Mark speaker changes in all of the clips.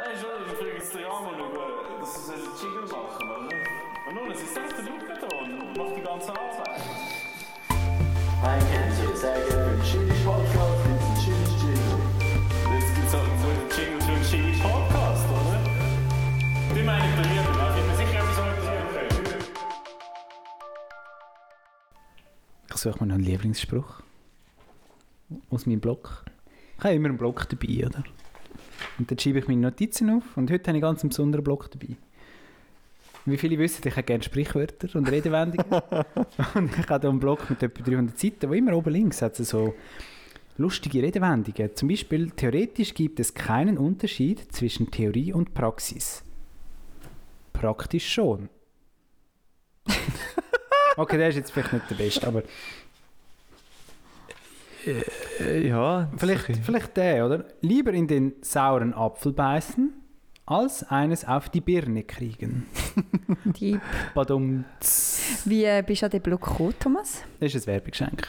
Speaker 1: Nein, schon, ich frage jetzt den Ramon über, dass sie einen Jingle machen, oder? Und nun, es ist selbst der da und macht die ganze Arbeit.
Speaker 2: Ein Kennzeichen, sehr gerne für den Chili Podcast, gibt es einen Chili Jingle.
Speaker 1: Jetzt gibt es halt so einen Jingle für einen Jingle Podcast, oder? Die meine ich bei mir, da bin mir sicher, etwas können.
Speaker 3: Ich suche mir noch einen Lieblingsspruch aus meinem Blog. Ich habe immer einen Blog dabei, oder? Und dann schreibe ich meine Notizen auf und heute habe ich ganz einen besonderen Blog dabei. Wie viele wissen, ich habe gerne Sprichwörter und Redewendungen. und ich habe hier einen Blog mit etwa 300 Seiten, wo immer oben links hat es so lustige Redewendungen. Zum Beispiel, theoretisch gibt es keinen Unterschied zwischen Theorie und Praxis. Praktisch schon. okay, der ist jetzt vielleicht nicht der Beste, aber
Speaker 4: Äh, ja,
Speaker 3: Vielleicht,
Speaker 4: okay.
Speaker 3: vielleicht der, oder? Lieber in den sauren Apfel beißen, als eines auf die Birne kriegen.
Speaker 5: Die,
Speaker 3: Badum.
Speaker 5: wie äh, bist du an den Blog gekommen, Thomas?
Speaker 3: Das ist ein Werbegeschenk.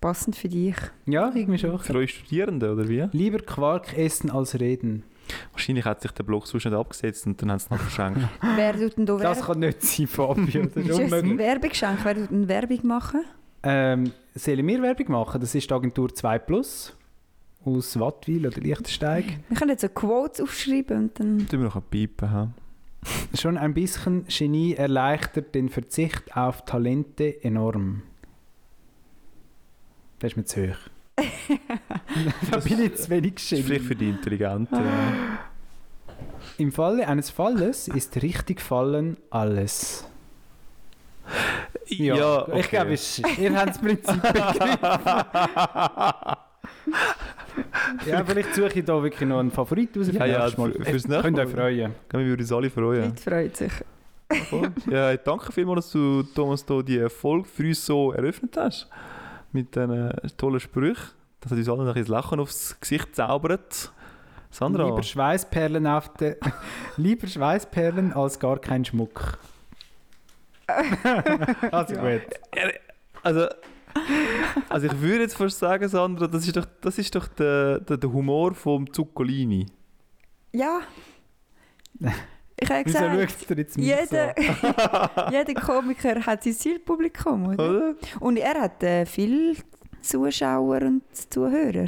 Speaker 5: Passend für dich.
Speaker 3: Ja, irgendwie schon.
Speaker 4: Für euch Studierende, oder wie?
Speaker 3: Lieber Quark essen als reden.
Speaker 4: Wahrscheinlich hat sich der Blog sonst nicht abgesetzt und dann haben sie es noch verschenkt.
Speaker 5: Wer tut denn da
Speaker 3: Das kann nicht sein, Fabio. Das ist
Speaker 5: Ist ein. Werbegeschenk? Wer tut denn Werbung machen?
Speaker 3: Ähm, sollen wir Werbung machen? Das ist die Agentur 2 Plus aus Wattwil oder Liechtensteig.
Speaker 5: Wir können jetzt so Quotes aufschreiben und dann...
Speaker 4: Tun wir noch ein Piepen haben.
Speaker 3: Schon ein bisschen Genie erleichtert den Verzicht auf Talente enorm. Das ist mir zu hoch. da bin ich zu wenig
Speaker 4: ist vielleicht
Speaker 3: Genie.
Speaker 4: für die Intelligenten. ja.
Speaker 3: Im Falle eines Falles ist richtig fallen alles.
Speaker 4: Ja,
Speaker 3: ich
Speaker 4: okay.
Speaker 3: glaube, es- ihr habt das Prinzip begriffen. ja, vielleicht suche ich da wirklich noch einen Favorit raus.
Speaker 4: Ja, ja,
Speaker 3: Mal.
Speaker 4: für- fürs nächste
Speaker 3: Könnt
Speaker 4: Mal.
Speaker 3: euch freuen.
Speaker 4: Wir würden uns alle freuen.
Speaker 5: Leute freut sich.
Speaker 4: ja, danke vielmals, dass du, Thomas, da die Folge für uns so eröffnet hast. Mit diesen tollen Sprüchen. Das hat uns allen ein bisschen das Lachen aufs Gesicht zaubert. Sandra,
Speaker 3: Lieber Schweißperlen auf der... Lieber Schweißperlen als gar kein Schmuck. also gut.
Speaker 4: also, also ich würde jetzt fast sagen, Sandra, das ist doch, das ist doch der, der, der Humor vom Zuccolini.
Speaker 5: Ja. Ich habe
Speaker 3: Wieso
Speaker 5: gesagt,
Speaker 3: schaut ihr jetzt mich
Speaker 5: jeder,
Speaker 3: so?
Speaker 5: jeder Komiker hat sein Zielpublikum, oder?
Speaker 4: Oder?
Speaker 5: Und er hat äh, viele Zuschauer und Zuhörer.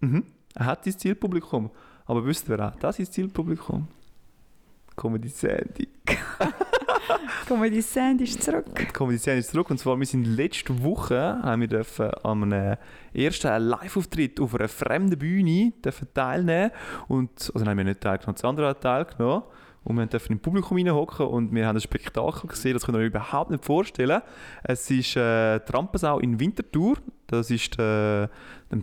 Speaker 4: Mhm. Er hat sein Zielpublikum. Aber wisst ihr, wer auch das ist sein Zielpublikum? Comedy Sandy.
Speaker 5: Comedy Sand ist zurück.
Speaker 4: Comedy Sandy ist zurück. Und zwar, wir sind letzte Woche haben wir dürfen an einem ersten Live-Auftritt auf einer fremden Bühne dürfen teilnehmen. Und, also nein, wir haben nicht teilgenommen, Sandra hat teilgenommen. Und wir dürfen im Publikum reinhocken und wir haben ein Spektakel gesehen, das ihr euch überhaupt nicht vorstellen. Es ist äh, die Rampensau in Winterthur. Das ist äh,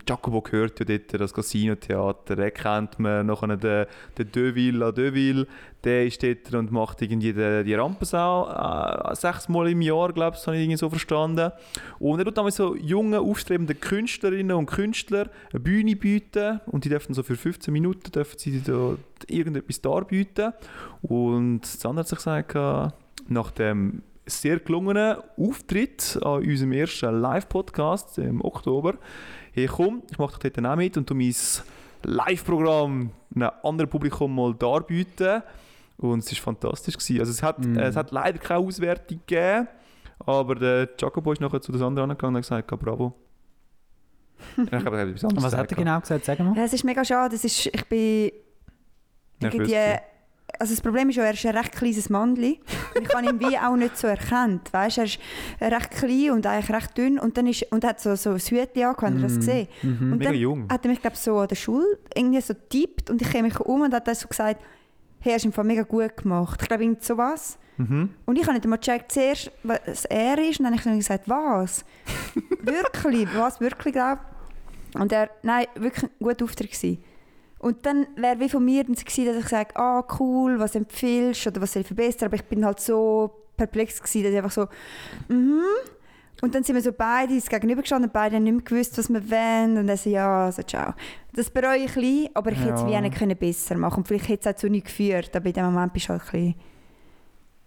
Speaker 4: Jacobo gehört ja dort das Casino-Theater. Den kennt man. Nachher den, den Deville à Deville. Der ist dort und macht irgendwie die, die Rampensau äh, sechsmal im Jahr, glaube ich, habe ich irgendwie so verstanden. Und er tut damals so jungen, aufstrebenden Künstlerinnen und Künstler eine Bühne bieten und die dürfen so für 15 Minuten dürfen sie da irgendetwas darbieten. Und Sandra hat sich gesagt, nach dem sehr gelungenen Auftritt an unserem ersten Live-Podcast im Oktober, hey komm, ich mache doch dort auch mit und tu mein Live-Programm einem anderen Publikum mal darbieten. Und es war fantastisch. Gewesen. Also es hat,
Speaker 3: Mm.
Speaker 4: es hat leider keine Auswertung gegeben, aber der Jacobo ist nachher zu der Sandra angegangen und hat gesagt, bravo. ich glaube, er hat etwas anderes
Speaker 3: Was hat er
Speaker 4: gesagt.
Speaker 3: genau gesagt? Sag mal.
Speaker 5: Es ist mega schade. Es ist, ich bin irgendwie. Also das Problem ist ja, er ist ein recht kleines Mandli. Und ich habe ihn wie auch nicht so erkannt. Weißt, er ist recht klein und eigentlich recht dünn und dann ist und hat so, so ein Hütchen angehabt, habt ihr das gesehen? Und
Speaker 4: Mhm. Mega
Speaker 5: dann
Speaker 4: jung.
Speaker 5: hat er mich glaub, so an der Schule irgendwie so getippt und ich kam mich um und hat dann so gesagt, hey, hast du im Fall mega gut gemacht. Ich glaube, irgend sowas.
Speaker 4: Mhm.
Speaker 5: Und ich habe nicht einmal gecheckt, zuerst, was er ist, und dann habe ich dann gesagt, was? wirklich? Was wirklich, glaub? Und er, nein, wirklich ein guter Auftritt gewesen. Und dann wäre wie von mir so gewesen, dass ich sage, ah, cool, was empfiehlst du oder was soll ich verbessern, aber ich bin halt so perplex gewesen, dass ich einfach so, mhm. Und dann sind wir so beide gegenübergestanden und beide haben nicht mehr gewusst, was wir wollen. Und dann so, ja, also ciao. Das bereue ich ein bisschen, aber ich hätte es
Speaker 3: Ja.
Speaker 5: wie auch nicht können besser machen Und vielleicht hätte es auch zu nichts geführt, aber in dem Moment bist du halt ein bisschen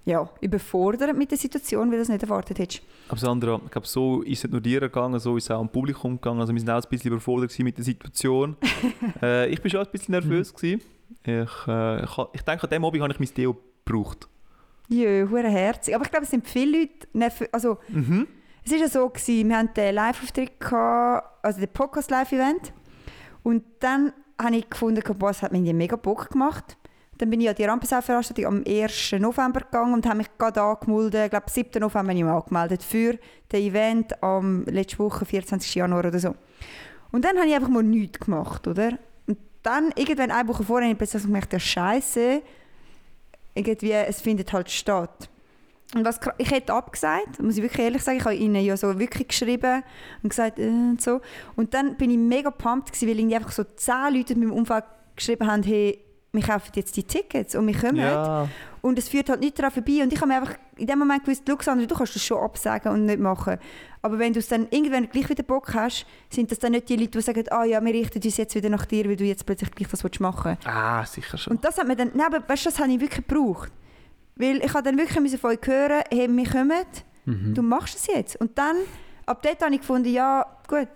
Speaker 5: ja, überfordert mit der Situation, weil du es nicht erwartet hättest.
Speaker 4: Aber Sandra, ich glaube, so ist es nicht nur dir gegangen, so ist es auch am Publikum gegangen. Also wir sind auch ein bisschen überfordert mit der Situation. äh, ich war schon ein bisschen nervös. Gewesen. Ich, äh, ich, ich denke, an dem Abend habe ich mein Deo gebraucht.
Speaker 5: Ja, hure herzig. Aber ich glaube, es sind viele Leute, nerv- also
Speaker 4: Mhm.
Speaker 5: es war ja so, gewesen, wir hatten den Live-Auftritt, also den Podcast-Live-Event. Und dann habe ich gefunden, boah, es hat mir mega Bock gemacht. Dann bin ich an die Rampensau-Veranstaltung am 1. November gegangen und habe mich gerade angemeldet. Ich glaube, 7. November habe ich mich angemeldet für das Event am letzte Woche, 24. Januar oder so. Und dann habe ich einfach mal nichts gemacht, oder? Und dann, irgendwann eine Woche vorher, habe ich plötzlich gemerkt, ja Scheiße, irgendwie, es findet halt statt. Und was, ich hätte abgesagt, muss ich wirklich ehrlich sagen, ich habe ihnen ja so wirklich geschrieben und gesagt, äh, und so. Und dann bin ich mega pumped gewesen, weil irgendwie einfach so zehn Leute in meinem Umfeld geschrieben haben, hey, wir kaufen jetzt die Tickets und wir kommen.
Speaker 4: Ja,
Speaker 5: Und es führt halt nicht daran vorbei. Und ich habe mir einfach in dem Moment gewusst, Luxandra, du kannst das schon absagen und nicht machen. Aber wenn du es dann irgendwann gleich wieder Bock hast, sind das dann nicht die Leute, die sagen, ah ja, wir richten uns jetzt wieder nach dir, weil du jetzt plötzlich gleich das willst machen
Speaker 4: ah, sicher schon.
Speaker 5: Und das hat mir dann, nein, aber weißt du, das habe ich wirklich gebraucht. Weil ich habe dann wirklich von euch hören, hey, wir kommen,
Speaker 3: Mhm.
Speaker 5: du machst es jetzt. Und dann, ab dort habe ich gefunden, ja, gut,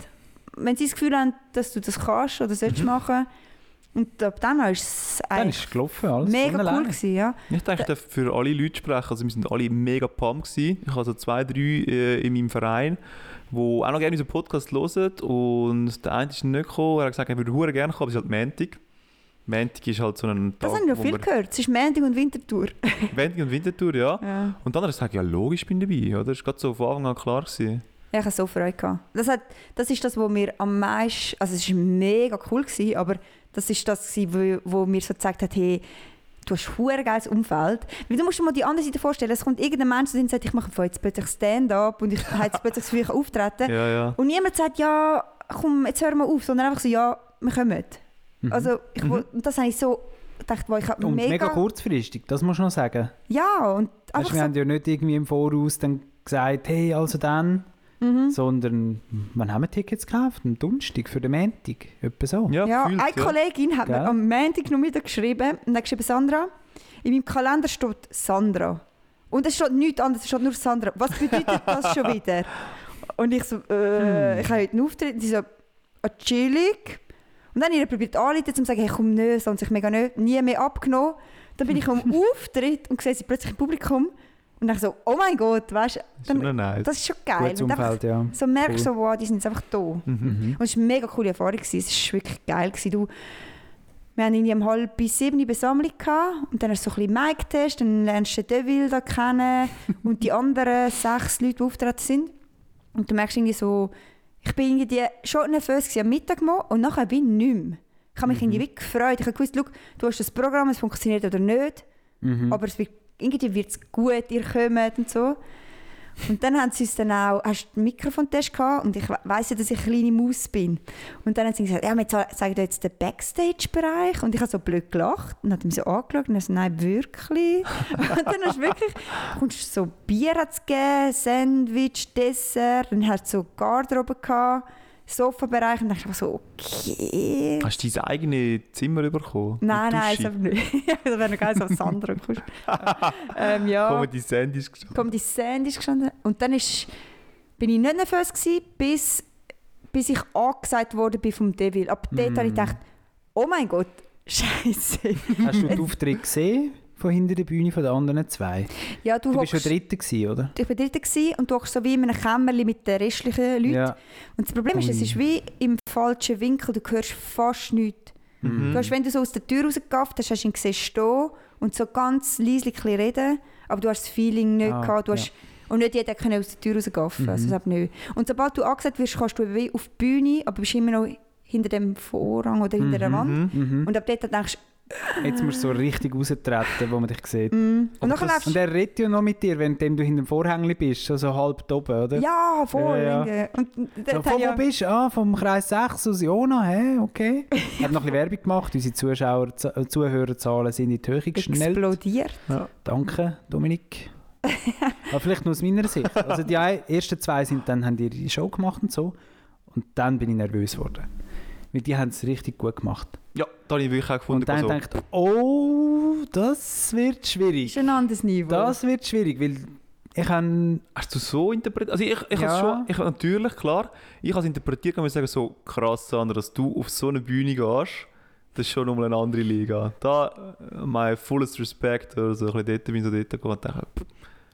Speaker 5: wenn sie das Gefühl haben, dass du das kannst oder sollst machen, und ab dann ist es
Speaker 3: Dann
Speaker 5: eigentlich
Speaker 3: ist gelaufen, alles
Speaker 5: mega cool gewesen, ja.
Speaker 4: Ich denke, ich darf für alle Leute sprechen. Also wir sind alle mega pumped gewesen. Ich habe so zwei, drei äh, in meinem Verein, die auch noch gerne unseren Podcast hören. Und der eine ist nicht gekommen. Er hat gesagt, er würde hure gerne kommen, aber es ist halt Montag. Montag ist halt so ein Tag,
Speaker 5: Das habe ich noch viel
Speaker 4: wir-
Speaker 5: gehört. Es ist Montag und Wintertour.
Speaker 4: Montag und Wintertour, ja.
Speaker 5: Ja.
Speaker 4: Und dann hat er gesagt, ja logisch, ich bin dabei. Oder? Das war gerade so von Anfang an klar. Gewesen.
Speaker 5: Ja, ich hatte so Freude. Gehabt. Das, hat, das ist das, was mir am meisten... Also es war mega cool, gewesen, aber das ist das, gewesen, wo, wo mir so gezeigt hat, hey, du hast ein geiles Umfeld. Weil du musst dir mal die andere Seite vorstellen, es kommt irgendein Mensch und sagt, ich mache jetzt plötzlich Stand-up und ich habe jetzt plötzlich ich kann auftreten.
Speaker 4: Ja, ja.
Speaker 5: Und niemand sagt, ja, komm, jetzt hör mal auf, sondern einfach so, ja, wir kommen.
Speaker 3: Mhm.
Speaker 5: Also, ich,
Speaker 4: Mhm.
Speaker 5: das habe ich so gedacht, wo ich habe
Speaker 3: Und mega,
Speaker 5: mega...
Speaker 3: kurzfristig, das muss man noch sagen.
Speaker 5: Ja, und
Speaker 3: Weißt,
Speaker 5: einfach
Speaker 3: wir
Speaker 5: so...
Speaker 3: haben ja nicht irgendwie im Voraus dann gesagt, hey, also dann,
Speaker 5: Mhm.
Speaker 3: sondern wann haben wir Tickets gekauft? Am Donnerstag für den Montag, etwa so.
Speaker 4: Ja,
Speaker 5: Ja,
Speaker 4: gefühlt,
Speaker 5: eine
Speaker 4: ja.
Speaker 5: Kollegin hat mir
Speaker 3: Gell?
Speaker 5: am Montag noch wieder geschrieben und hat geschrieben, Sandra, in meinem Kalender steht Sandra. Und es steht nichts anderes, es steht nur Sandra. Was bedeutet das schon wieder? Und ich so, äh,
Speaker 3: Hm.
Speaker 5: ich habe heute einen Auftritt. Und sie so, chillig. Und dann habe ich probiert anzuleiten, um zu sagen, hey, komm nicht, sonst sich mega nicht, nie mehr abgenommen. Dann bin ich am Auftritt und sehe sie plötzlich im Publikum. Und dann so, oh mein Gott, weißt du, dann-
Speaker 4: nice.
Speaker 5: das ist schon geil.
Speaker 3: Gutes
Speaker 5: einfach
Speaker 3: Umfeld, ja.
Speaker 5: so merkst,
Speaker 3: Cool.
Speaker 5: so, wow, die sind jetzt einfach da.
Speaker 4: Mhm.
Speaker 3: Mhm.
Speaker 5: Und es war eine mega coole Erfahrung. gewesen. Es war wirklich geil. gewesen. Du, wir hatten irgendwie um halb bis sieben Besammlung gehabt, und dann hast du so ein bisschen Mic-Test, dann lernst du den Deville da kennen und die anderen sechs Leute, die auftreten sind. Und du merkst irgendwie so, ich bin irgendwie schon nervös gewesen am Mittag mal und nachher bin ich nicht mehr. Ich habe mich irgendwie wirklich gefreut. Ich habe gewusst, du hast das Programm, es funktioniert oder nicht,
Speaker 3: Mhm.
Speaker 5: aber es wird, irgendwie wird es gut, ihr kommt und so. Und dann haben sie uns dann auch, hast du einen Mikrofontest gehabt und ich we- weiss ja, dass ich eine kleine Maus bin. Und dann haben sie gesagt, ja, wir ze- zeigen dir jetzt den Backstage-Bereich. Und ich habe so blöd gelacht und habe mich so angeschaut und so, nein, wirklich? und dann hast du wirklich, kommst so Bier hat's gegeben, Sandwich, Dessert, dann hat so Garderobe gehabt, Sofabereich und dachte ich so, okay.
Speaker 4: Hast du dein eigenes Zimmer bekommen?
Speaker 5: Nein, nein, das aber nicht. das wäre noch geil, so als Sandra kommst. ähm, ja.
Speaker 4: Comedy Sandys gestanden.
Speaker 5: Comedy Sand ist gestanden. Und dann ist, bin ich nicht nervös gewesen, bis, bis ich angesagt worden bin vom Devil. Ab dort habe ich gedacht, oh mein Gott, Scheiße.
Speaker 3: Hast du den Auftritt gesehen von hinter der Bühne von den anderen zwei?
Speaker 5: Ja, du,
Speaker 3: Du bist schon Dritter gewesen, oder?
Speaker 5: ich war dritte gewesen und du hockst so wie in einem Kämmerchen mit den restlichen Leuten.
Speaker 3: Ja.
Speaker 5: Und das Problem ist, es ist wie im falschen Winkel, du hörst fast nichts.
Speaker 4: Mhm.
Speaker 5: Du hast, wenn du so aus der Tür rausgegafft hast, hast du ihn gesehen stehen und so ganz leise reden, aber du hast das Feeling nicht
Speaker 3: Ah,
Speaker 5: gehabt. Du hast, Und nicht jeder kann aus der Tür rausgaffen,
Speaker 3: Mhm.
Speaker 5: also nicht. Und sobald du angesagt wirst, kannst du wie auf die Bühne, aber bist immer noch hinter dem Vorhang oder hinter der Wand.
Speaker 3: Mhm.
Speaker 5: Und ab dort denkst
Speaker 3: Jetzt musst du so richtig raustreten, wo man dich sieht.
Speaker 5: mm. Und
Speaker 4: das-
Speaker 3: Und er redet ja noch mit dir, während du hinter dem Vorhängli bist, so, so halb oben, oder?
Speaker 5: ja, voll.
Speaker 3: Ja.
Speaker 5: Und
Speaker 3: So, von
Speaker 5: habe ich
Speaker 3: wo
Speaker 5: ja-
Speaker 3: bist du? Ah, vom Kreis 6 aus Jona, hä? Okay. Hat noch ein bisschen Werbung gemacht, unsere Zuschauer, äh, Zuhörerzahlen sind in die Höhe geschnellt.
Speaker 5: explodiert.
Speaker 3: Danke, Dominik. Aber vielleicht nur aus meiner Sicht. Also die ersten zwei sind dann, haben die die Show gemacht und so. Und dann bin ich nervös geworden. Weil die haben es richtig gut gemacht.
Speaker 4: Ja, da habe ich wirklich auch gefunden.
Speaker 3: Und dann
Speaker 4: also,
Speaker 3: denkt oh, das wird
Speaker 5: Das
Speaker 3: schwierig.
Speaker 5: ist ein anderes Niveau.
Speaker 3: Das wird schwierig, weil ich habe...
Speaker 4: Hast du so interpretiert? Also ich, ich
Speaker 3: Ja.
Speaker 4: habe schon, ich, natürlich, klar, ich habe es interpretiert, kann man sagen, so krass, Sandra, dass du auf so eine Bühne gehst, das ist schon nochmal eine andere Liga. Da, mein fullest Respect, oder so ein bisschen dort bin ich so dort gegangen und dachte, pff,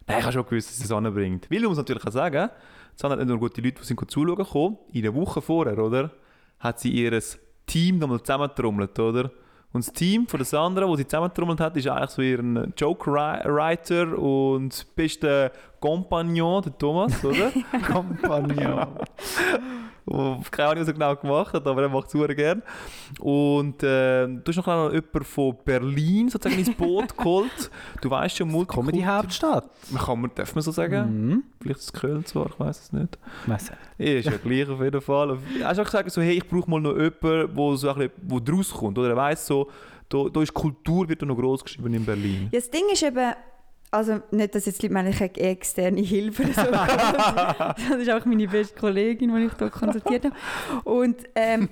Speaker 4: nein, ich habe schon gewusst, dass es anbringt. Weil, man muss natürlich auch sagen, es sind nicht nur gute Leute, die sind zuschauen gekommen, in der Woche vorher, oder, hat sie ihr Team nochmal zusammentrommelt, oder? Und das Team von der Sandra, das sie zusammentrommelt hat, ist eigentlich so ihren Joke-Writer und beste Kompagnon, der Thomas, oder?
Speaker 3: Kompagnon.
Speaker 4: Wo- keine Ahnung, was er genau gemacht hat, aber er macht es super gern. Und äh, du hast noch jemanden von Berlin sozusagen ins Boot geholt. Du weißt schon, Multikulti-
Speaker 3: Comedy-Hauptstadt.
Speaker 4: Kann man, darf man so sagen?
Speaker 3: Mhm.
Speaker 4: Vielleicht ist es Köln zwar, ich weiß es nicht.
Speaker 3: Weiss ich.
Speaker 4: Ist ja gleich auf jeden Fall. Hast du auch gesagt, so, hey, ich brauche mal noch jemanden, wo so ein bisschen, wo draus kommt. Oder er weiss so, da, da ist Kultur wird da noch groß geschrieben in Berlin.
Speaker 5: Ja, das Ding ist eben, also nicht, dass jetzt Leute meinen, ich habe externe Hilfe oder so. das ist auch meine beste Kollegin, die ich hier konsultiert habe. Und ähm,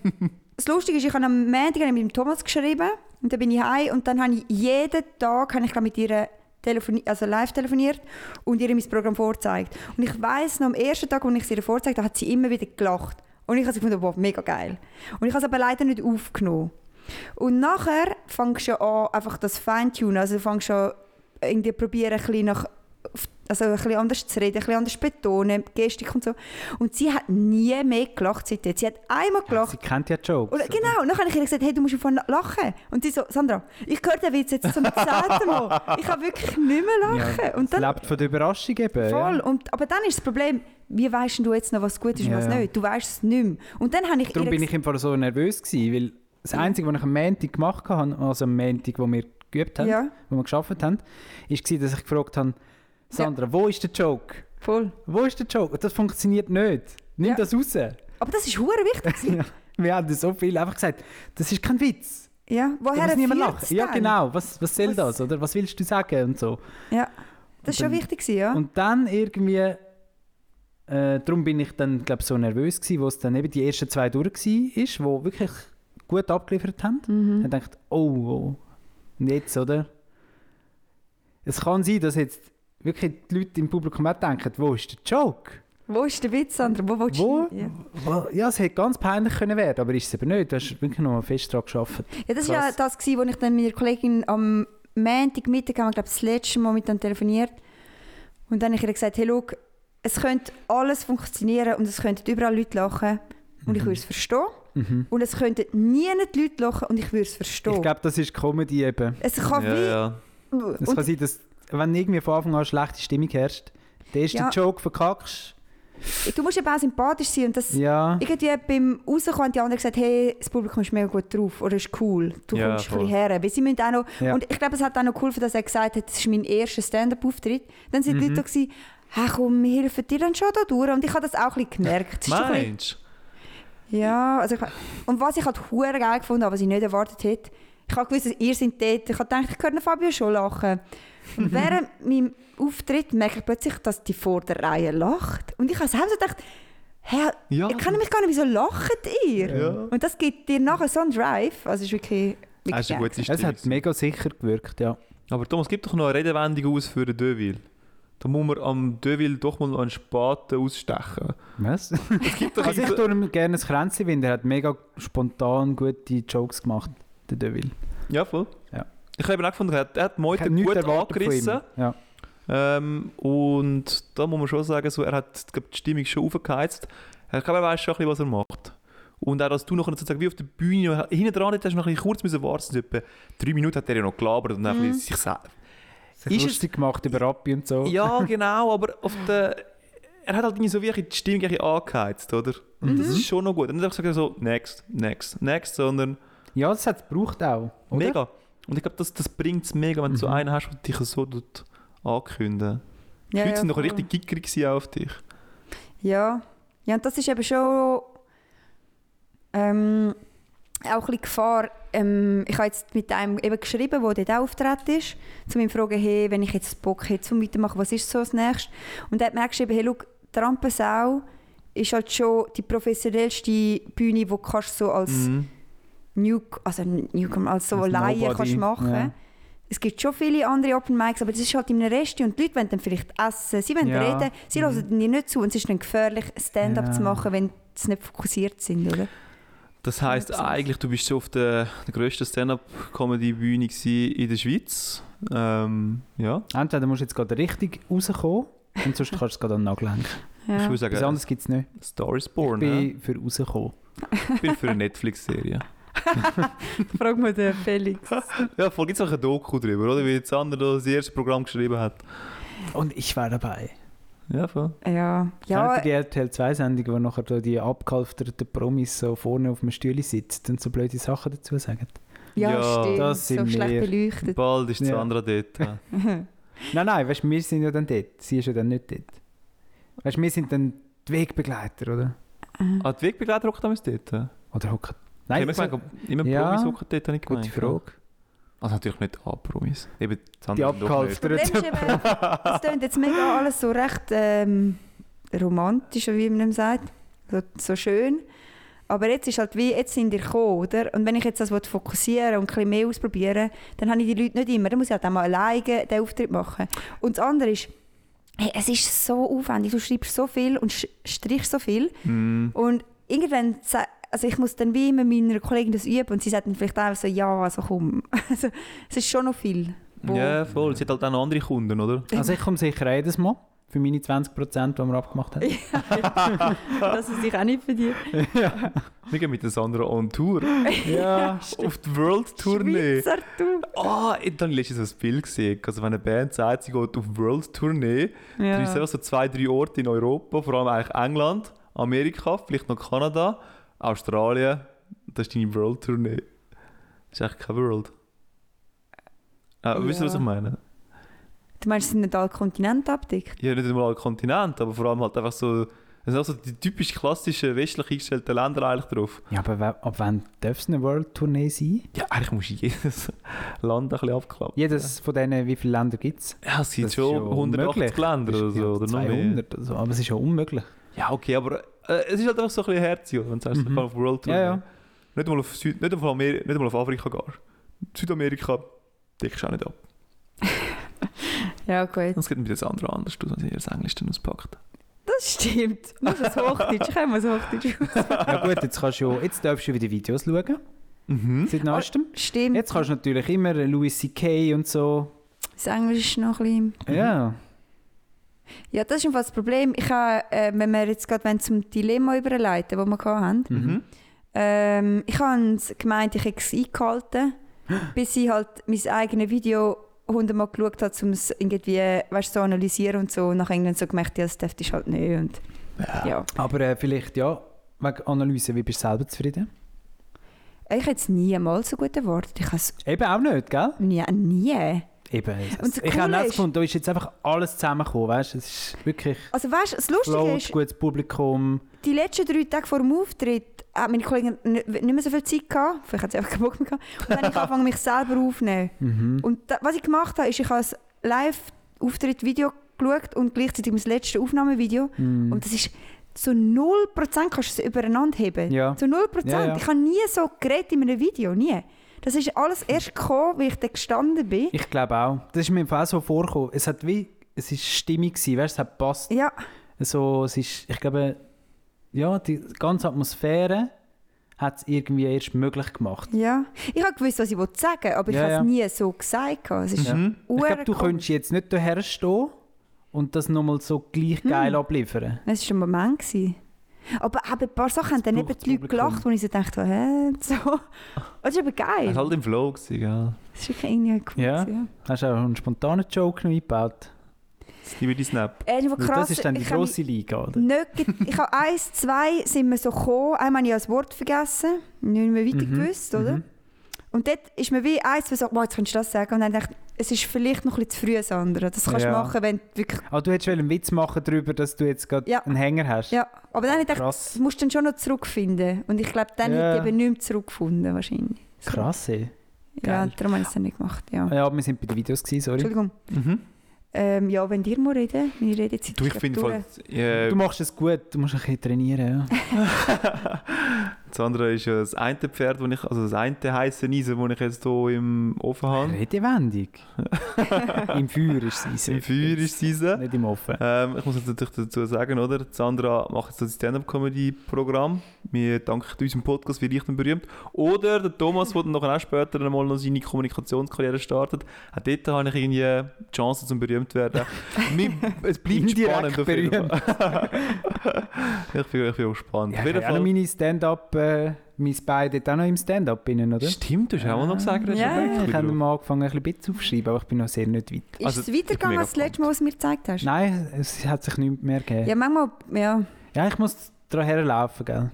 Speaker 5: das Lustige ist, ich habe am Montag mit dem Thomas geschrieben und dann bin ich heim und dann habe ich jeden Tag habe ich mit ihr telefoni also live telefoniert und ihr mein Programm vorgezeigt. Und ich weiß noch, am ersten Tag, als ich es ihr vorgezeigt habe, hat sie immer wieder gelacht. Und ich habe sie gefunden, wow, mega geil. Und ich habe es aber leider nicht aufgenommen. Und nachher fängst du an, einfach das Feintunen, also du fängst an, irgendwie probieren, ein bisschen nach also ein bisschen anders zu reden, ein bisschen anders betonen, Gestik und so. Und sie hat nie mehr gelacht seitdem. Sie hat einmal gelacht.
Speaker 3: Sie kennt ja Jokes.
Speaker 5: Oder, genau, und dann habe ich ihr gesagt, hey, du musst davon lachen. Und sie so, Sandra, ich höre den Witz jetzt zum zehnten Mal. Ich kann wirklich nicht mehr lachen.
Speaker 3: Ja,
Speaker 5: und
Speaker 3: es
Speaker 5: dann,
Speaker 3: lebt von der Überraschung eben.
Speaker 5: voll.
Speaker 3: Ja.
Speaker 5: Und, aber dann ist das Problem, wie weißt du jetzt noch, was gut ist und
Speaker 3: Ja,
Speaker 5: was
Speaker 3: ja.
Speaker 5: nicht? Du weißt es nicht mehr. Und dann habe ich
Speaker 3: Darum bin ich im Fall so nervös gewesen, weil das Einzige, was ich am Montag gemacht habe, also am Montag, wo wir geübt haben,
Speaker 5: Ja,
Speaker 3: wo wir geschafft haben, ist gewesen, dass ich gefragt habe, Sandra, wo ist der Joke?
Speaker 5: voll.
Speaker 3: Wo ist der Joke? Das funktioniert nicht. Nimm
Speaker 5: Ja.
Speaker 3: das raus.
Speaker 5: Aber das ist hure wichtig.
Speaker 3: Ja. Wir haben so viel einfach gesagt, das ist kein Witz.
Speaker 5: ja,
Speaker 3: Da
Speaker 5: woher
Speaker 3: muss niemand lachen. Ja, genau. Was, was soll
Speaker 5: Was-
Speaker 3: das? Oder was willst du sagen? Und so.
Speaker 5: Ja, das ist schon wichtig, ja.
Speaker 3: Und dann irgendwie, äh, darum bin ich dann, glaube so nervös gewesen, wo es dann eben die ersten zwei durch war, ist, wo wirklich gut abgeliefert haben.
Speaker 5: Mhm.
Speaker 3: Ich dachte, oh, oh, jetzt, oder? Es kann sein, dass jetzt wirklich die Leute im Publikum auch denken, wo ist der Joke?
Speaker 5: Wo ist der Witz, Sandra? Wo willst
Speaker 3: Wo?
Speaker 5: du?
Speaker 3: Wo- Ja, es hätte ganz peinlich können werden, aber ist es eben nicht. Du hast wirklich noch fest daran gearbeitet.
Speaker 5: Ja, ja das war ja das, gewesen, wo ich dann mit der Kollegin am Montagmittag, haben wir, glaube ich, das letzte Mal mit telefoniert. Und dann habe ich ihr gesagt, hey, schau, es könnte alles funktionieren und es könnten überall Leute lachen und ich würde es verstehen.
Speaker 3: Mhm.
Speaker 5: Und es könnten nie die Leute lachen und ich würde es verstehen.
Speaker 3: Ich glaube, das ist Comedy eben.
Speaker 5: es kann
Speaker 4: Ja,
Speaker 5: wie...
Speaker 4: ja.
Speaker 3: Es kann sein, dass, wenn irgendwie von Anfang an eine schlechte Stimmung herrscht, der erste
Speaker 5: Ja.
Speaker 3: Joke verkackst.
Speaker 5: du musst eben auch sympathisch sein und das...
Speaker 3: Ja.
Speaker 5: Irgendwie beim Rauskommen haben die anderen gesagt, hey, das Publikum ist mega gut drauf oder ist cool, du
Speaker 4: Ja,
Speaker 5: kommst ein
Speaker 4: voll.
Speaker 5: bisschen her. Weil sie müssen auch noch,
Speaker 3: Ja.
Speaker 5: Und ich glaube, es hat auch noch geholfen, dass er gesagt hat, das ist mein erster Stand-up-Auftritt. Dann sind die
Speaker 3: Mhm.
Speaker 5: Leute da gewesen, hey, komm, wir helfen dir dann schon da durch. Und ich habe das auch ein bisschen gemerkt. Es ist so ein bisschen-
Speaker 4: Meinst
Speaker 5: Ja, also ich, und was ich halt hure geil gefunden habe, was ich nicht erwartet hätte, ich habe gewusst, dass ihr seid dort. Ich habe gedacht, ich könnte Fabio schon lachen. Und während meinem Auftritt merke ich plötzlich, dass die Vorderreihe lacht. Und ich habe selbst so gedacht, hä,
Speaker 4: Ja.
Speaker 5: ich kenne mich gar nicht, wieso lacht ihr?
Speaker 4: Ja.
Speaker 5: Und das gibt dir nachher so einen Drive. Also es ist wirklich, wirklich geil.
Speaker 4: gute
Speaker 3: Es hat mega sicher gewirkt, ja.
Speaker 4: Aber Thomas, gib doch noch eine Redewendung aus für den Deville. Da muss man am Deville doch mal einen Spaten ausstechen.
Speaker 3: Was? Also ich tue ihm gerne ein Kränzchen, weil er hat mega spontan gute Jokes gemacht, der Deville.
Speaker 4: Ja, voll.
Speaker 3: Ja.
Speaker 4: Ich habe eben auch gefunden, er hat, er hat Meute gut angerissen.
Speaker 3: Ja.
Speaker 4: Ähm, und da muss man schon sagen, so, er hat glaub, die Stimmung schon aufgeheizt. Ich glaube, er weiß schon ein bisschen, was er macht. Und auch, dass du noch sozusagen wie auf der Bühne hinten dran hast, du noch ein bisschen kurz müssen warten. Etwa drei Minuten hat er ja noch gelabert und dann bisschen sich selbst.
Speaker 3: Sich
Speaker 4: Ist es-
Speaker 3: lustig gemacht über Rappi und so.
Speaker 4: Ja, genau, aber auf der, er hat halt irgendwie so wirklich die Stimmung ein angeheizt, oder? Und das ist schon noch gut. Und nicht einfach so, next, next, next, sondern
Speaker 3: Ja, das hat es gebraucht auch. Oder?
Speaker 4: mega. Und ich glaube, das, das bringt es mega, wenn du so
Speaker 3: Mhm.
Speaker 4: einen hast, der dich so tut ankündigen. Die
Speaker 5: Ja,
Speaker 4: Leute
Speaker 5: ja,
Speaker 4: sind noch
Speaker 5: voll.
Speaker 4: richtig gickerig gewesen auf dich.
Speaker 5: Ja. ja, und das ist eben schon ähm, auch ein bisschen Gefahr. Ähm, ich habe jetzt mit einem eben geschrieben, der dort auch auftreten ist, zu ihm fragen, hey, wenn ich jetzt Bock hätte zum Weitermachen, was ist so das Nächste? Und er hat mir geschrieben, hey, schau, die Rampensau ist halt schon die professionellste Bühne, die du kannst so als
Speaker 4: Mhm.
Speaker 5: New, also Newcomer, als so
Speaker 3: Als
Speaker 5: Laie
Speaker 3: Nobody,
Speaker 5: kannst machen.
Speaker 3: ja.
Speaker 5: Es gibt schon viele andere Open Mics, aber das ist halt in einem Restaurant und die Leute wollen dann vielleicht essen, sie wollen
Speaker 3: Ja.
Speaker 5: reden, sie hören dir nicht zu und es ist dann gefährlich, Stand-up
Speaker 3: Ja.
Speaker 5: zu machen, wenn sie nicht fokussiert sind, oder?
Speaker 4: Das heisst
Speaker 5: Ja,
Speaker 4: eigentlich, du bist so auf der, der grössten Stand-Up-Comedy-Bühne in der Schweiz. Ähm, ja,
Speaker 3: Entweder musst du jetzt gerade richtig rauskommen und sonst kannst du es gerade an den Nagel hängen.
Speaker 4: ich
Speaker 5: Ja.
Speaker 4: würde sagen,
Speaker 3: anderes gibt es nicht.
Speaker 4: Star is
Speaker 3: Ich
Speaker 4: Born. ne?
Speaker 3: bin für rauskommen.
Speaker 4: Ich bin für eine Netflix-Serie.
Speaker 5: Frag mal den Felix.
Speaker 4: Ja, voll gibt es auch ein Doku drüber, oder? Wie Sander das erste Programm geschrieben hat.
Speaker 3: Und ich wäre dabei.
Speaker 4: Ja, voll.
Speaker 5: Ja,
Speaker 3: Ja, die RTL 2-Sendung, wo nachher da die abgehalfterten Promis so vorne auf dem Stühle sitzen und so blöde Sachen dazu sagen.
Speaker 5: ja,
Speaker 4: Ja,
Speaker 5: stimmt.
Speaker 3: das
Speaker 5: so
Speaker 3: sind
Speaker 5: schlecht
Speaker 3: wir.
Speaker 5: beleuchtet.
Speaker 4: Bald ist
Speaker 3: Ja.
Speaker 4: Sandra dort. ja.
Speaker 3: Nein, nein, weißt du, wir sind ja dann dort. Sie ist ja dann nicht dort. Weißt du, wir sind dann die Wegbegleiter, oder?
Speaker 4: Ah, die Wegbegleiter hockt damals dort? Ja.
Speaker 3: Oder hocken.
Speaker 4: ich
Speaker 3: Nein,
Speaker 4: habe
Speaker 3: also,
Speaker 4: gemeint, immer
Speaker 3: ja,
Speaker 4: Promis hocken dort, habe ich
Speaker 3: gute
Speaker 4: gemeint.
Speaker 3: Frage.
Speaker 4: Also natürlich nicht A-Promis. Eben,
Speaker 3: Die.
Speaker 5: Das
Speaker 3: abgehalfterten.
Speaker 5: es klingt jetzt mega alles so recht ähm, romantisch, wie man sagt. So, so schön. Aber jetzt ist halt wie, jetzt sind die gekommen, oder? Und wenn ich jetzt das fokussieren und ein bisschen mehr ausprobieren dann habe ich die Leute nicht immer. Dann muss ich halt auch mal alleine den Auftritt machen. Und das andere ist, hey, es ist so aufwendig. Du schreibst so viel und strichst so viel.
Speaker 4: Mm,
Speaker 5: Und irgendwann, also ich muss dann wie immer meiner Kollegin das üben und sie sagt dann vielleicht auch so, ja, also komm. Also, es ist schon noch viel. wo-
Speaker 4: Ja, voll. Sie hat halt auch noch andere Kunden, oder?
Speaker 3: Also ich komme sicher jedes Mal. Für meine 20%, die wir abgemacht haben.
Speaker 5: Das ist sich auch nicht für dich.
Speaker 4: Wir gehen mit der Sandra on Tour.
Speaker 3: ja.
Speaker 4: Auf die World Tournee.
Speaker 5: Schweizer Tour.
Speaker 4: Ah, ich habe letztens so ein Bild gesehen. Also wenn eine Band sagt, sie geht auf World Tournee, dann ist es
Speaker 5: Ja.
Speaker 4: so zwei, drei Orte in Europa, vor allem eigentlich England, Amerika, vielleicht noch Kanada, Australien. Das ist deine World Tournee. Das ist eigentlich kein World. Äh, Wisst ihr, was
Speaker 5: Ja.
Speaker 4: ich meine?
Speaker 5: Du meinst, es sind nicht alle Kontinente abdeckt?
Speaker 4: Ja, nicht einmal Kontinent, aber vor allem halt einfach so. Es sind auch so die typisch klassischen westlich eingestellten Länder eigentlich drauf.
Speaker 3: ja, aber ab wann darf es eine World-Tournee sein?
Speaker 4: Ja, eigentlich musst du jedes Land ein bisschen abklappen.
Speaker 3: Jedes von denen, wie viele Länder gibt es?
Speaker 4: Ja, es gibt schon
Speaker 3: ja
Speaker 4: 180
Speaker 3: unmöglich.
Speaker 4: Länder oder so. Oder noch mehr.
Speaker 3: 200 oder so. Aber es ist ja unmöglich.
Speaker 4: Ja, okay, aber äh, es ist halt einfach so ein bisschen herzig, wenn du sagst,
Speaker 3: Mhm.
Speaker 4: auf World Tour.
Speaker 3: Ja, ja.
Speaker 4: Nicht einmal auf, Süd, nicht, auf Ameri- nicht einmal auf Afrika gehst. Südamerika deckst du auch nicht ab.
Speaker 5: Ja, gut.
Speaker 4: Das geht mit das andere anders aus, als ihr das Englisch dann auspackt.
Speaker 5: Das stimmt. Du musst das Hochdeutsch. Ich kann mal das Hochdeutsch.
Speaker 3: Ja gut, jetzt, kannst du, jetzt darfst du wieder Videos schauen.
Speaker 4: Mhm.
Speaker 3: Seit neuestem.
Speaker 5: Stimmt.
Speaker 3: Jetzt kannst du natürlich immer Louis C.K. und so.
Speaker 5: Das Englisch ist noch ein bisschen...
Speaker 3: Ja.
Speaker 5: Ja, das ist einfach das Problem. Ich habe, äh, wenn wir jetzt gerade zum Dilemma überleiten, das wir hatten,
Speaker 4: Mhm.
Speaker 5: ähm, ich habe gemeint, ich hätte es eingehalten, bis ich halt mein eigenes Video hundertmal geschaut habe, um es irgendwie weißt, so analysieren und so. Und nachher irgendwann so gemerkt, ja, das darf ich halt nicht. Und, ja.
Speaker 3: Aber äh, vielleicht, ja, wegen Analyse, wie bist du selber zufrieden?
Speaker 5: Ich hätte es niemals so gut erwartet. Ich habe es
Speaker 3: Eben auch nicht, gell?
Speaker 5: nie, nie.
Speaker 3: Eben.
Speaker 5: Und
Speaker 3: ich habe auch gefunden, da ist jetzt einfach alles zusammengekommen, weißt? Es ist wirklich
Speaker 5: Also weißt, das Lustige
Speaker 3: Float,
Speaker 5: ist,
Speaker 3: gutes Publikum.
Speaker 5: die letzten drei Tage vor dem Auftritt hat meine Kollegin nicht nicht mehr so viel Zeit gehabt. Vielleicht hat sie einfach keinen Bock mehr gehabt. Und dann habe ich angefangen, mich selber aufzunehmen.
Speaker 3: Mhm.
Speaker 5: Und da, was ich gemacht habe, ist, ich habe ein Live-Auftritt-Video geschaut und gleichzeitig mein letztes Aufnahmevideo.
Speaker 3: Mhm.
Speaker 5: Und das ist zu 0% kannst du es übereinander heben.
Speaker 3: Ja.
Speaker 5: Zu 0%.
Speaker 3: Ja, ja.
Speaker 5: Ich habe nie so geredet in einem Video, nie. Das ist alles erst gekommen, wie ich da gestanden bin.
Speaker 3: Ich glaube auch. Das ist mir im Fall so vorgekommen. Es hat wie, es ist stimmig gewesen, weißt, es hat passt.
Speaker 5: Ja,
Speaker 3: So, es ist, ich glaube, ja, die ganze Atmosphäre hat es irgendwie erst möglich gemacht.
Speaker 5: ja. Ich habe gewusst, was ich wollte sagen, aber ich
Speaker 3: Ja,
Speaker 5: habe es
Speaker 3: ja.
Speaker 5: nie so gesagt. Es ist
Speaker 3: Ja.
Speaker 4: Mhm.
Speaker 3: Ich glaube, du könntest jetzt nicht daher stehen und das nochmal so gleich
Speaker 5: Hm.
Speaker 3: geil abliefern.
Speaker 5: Es war ein Moment. Gewesen. Aber eben ein paar Sachen haben dann eben die Leute gelacht, wo ich so dachte, hä? So. Das ist aber
Speaker 4: Er
Speaker 5: geil.
Speaker 4: ist halt im Flow gewesen, gell?
Speaker 5: Das ist wirklich irgendwie cool.
Speaker 3: Ja.
Speaker 5: gewesen,
Speaker 3: Hast du auch einen spontanen Joke eingebaut?
Speaker 4: Das ist die Snap.
Speaker 5: Ja. Äh, krass,
Speaker 3: das ist dann die grosse Liga, oder?
Speaker 5: Nicht, ich habe eins, zwei sind wir so gekommen. Einmal habe ich das Wort vergessen, nicht mehr weiter
Speaker 3: Mhm,
Speaker 5: gewusst, oder?
Speaker 3: mhm.
Speaker 5: Und dort ist mir wie eins, was so, wow, jetzt könntest du das sagen. Und dann dachte ich, es ist vielleicht noch ein bisschen zu früh, Sandra. Das kannst du
Speaker 3: Ja.
Speaker 5: machen, wenn du wirklich...
Speaker 3: Ah, du hättest einen Witz machen darüber, dass du jetzt gerade
Speaker 5: Ja.
Speaker 3: einen Hänger hast.
Speaker 5: Ja, aber dann habe ich gedacht,
Speaker 3: Krass.
Speaker 5: das musst du dann schon noch zurückfinden. Und ich glaube, dann
Speaker 3: Ja.
Speaker 5: hätte ich eben nicht mehr zurückgefunden, wahrscheinlich. So.
Speaker 3: Krass, ey.
Speaker 5: Ja,
Speaker 3: Geil.
Speaker 5: darum habe ich es dann nicht gemacht, ja.
Speaker 3: Ja, wir sind bei den Videos gewesen, sorry.
Speaker 5: Entschuldigung.
Speaker 4: Mhm.
Speaker 5: Ähm, ja, wenn dir mal reden, meine Redezeit
Speaker 4: Du, ich
Speaker 5: glaub
Speaker 4: voll. Äh,
Speaker 3: Du machst es gut, du musst ein bisschen trainieren, ja.
Speaker 4: Sandra ist ja das eine Pferd, wo ich, also das eine heiße Eisen, das ich jetzt hier im Ofen habe.
Speaker 3: Redewendung. Im Feuer ist sie.
Speaker 4: Im Feuer ist sie.
Speaker 3: Nicht im Ofen.
Speaker 4: Ähm, ich muss jetzt natürlich dazu sagen, oder? Sandra macht jetzt das Stand-Up-Comedy-Programm. Wir danken unserem Podcast wie leicht und berühmt. Oder der Thomas, der dann auch später einmal noch seine Kommunikationskarriere startet. Auch dort habe ich irgendwie die Chance, zum berühmt zu werden. Es bleibt spannend auf jeden Fall. ich, bin, ich bin auch gespannt.
Speaker 3: Ja,
Speaker 4: auf
Speaker 3: ich
Speaker 4: jeden
Speaker 3: habe auch noch
Speaker 4: Fall.
Speaker 3: meine Stand-up, äh, mein Bein dort auch noch im Stand-up innen, oder?
Speaker 4: Stimmt, du hast auch noch gesagt, du hast
Speaker 5: Ja, ja.
Speaker 3: Ich habe mal angefangen, ein bisschen aufzuschreiben, aber ich bin noch sehr nicht weit.
Speaker 5: Ist
Speaker 4: Also,
Speaker 5: es
Speaker 4: bin
Speaker 5: weitergegangen als das letzte Mal, was du mir gezeigt hast?
Speaker 3: Nein, es hat sich nichts mehr gegeben.
Speaker 5: Ja,
Speaker 3: Ja,
Speaker 5: manchmal, ja.
Speaker 3: ich muss daran herlaufen, gell?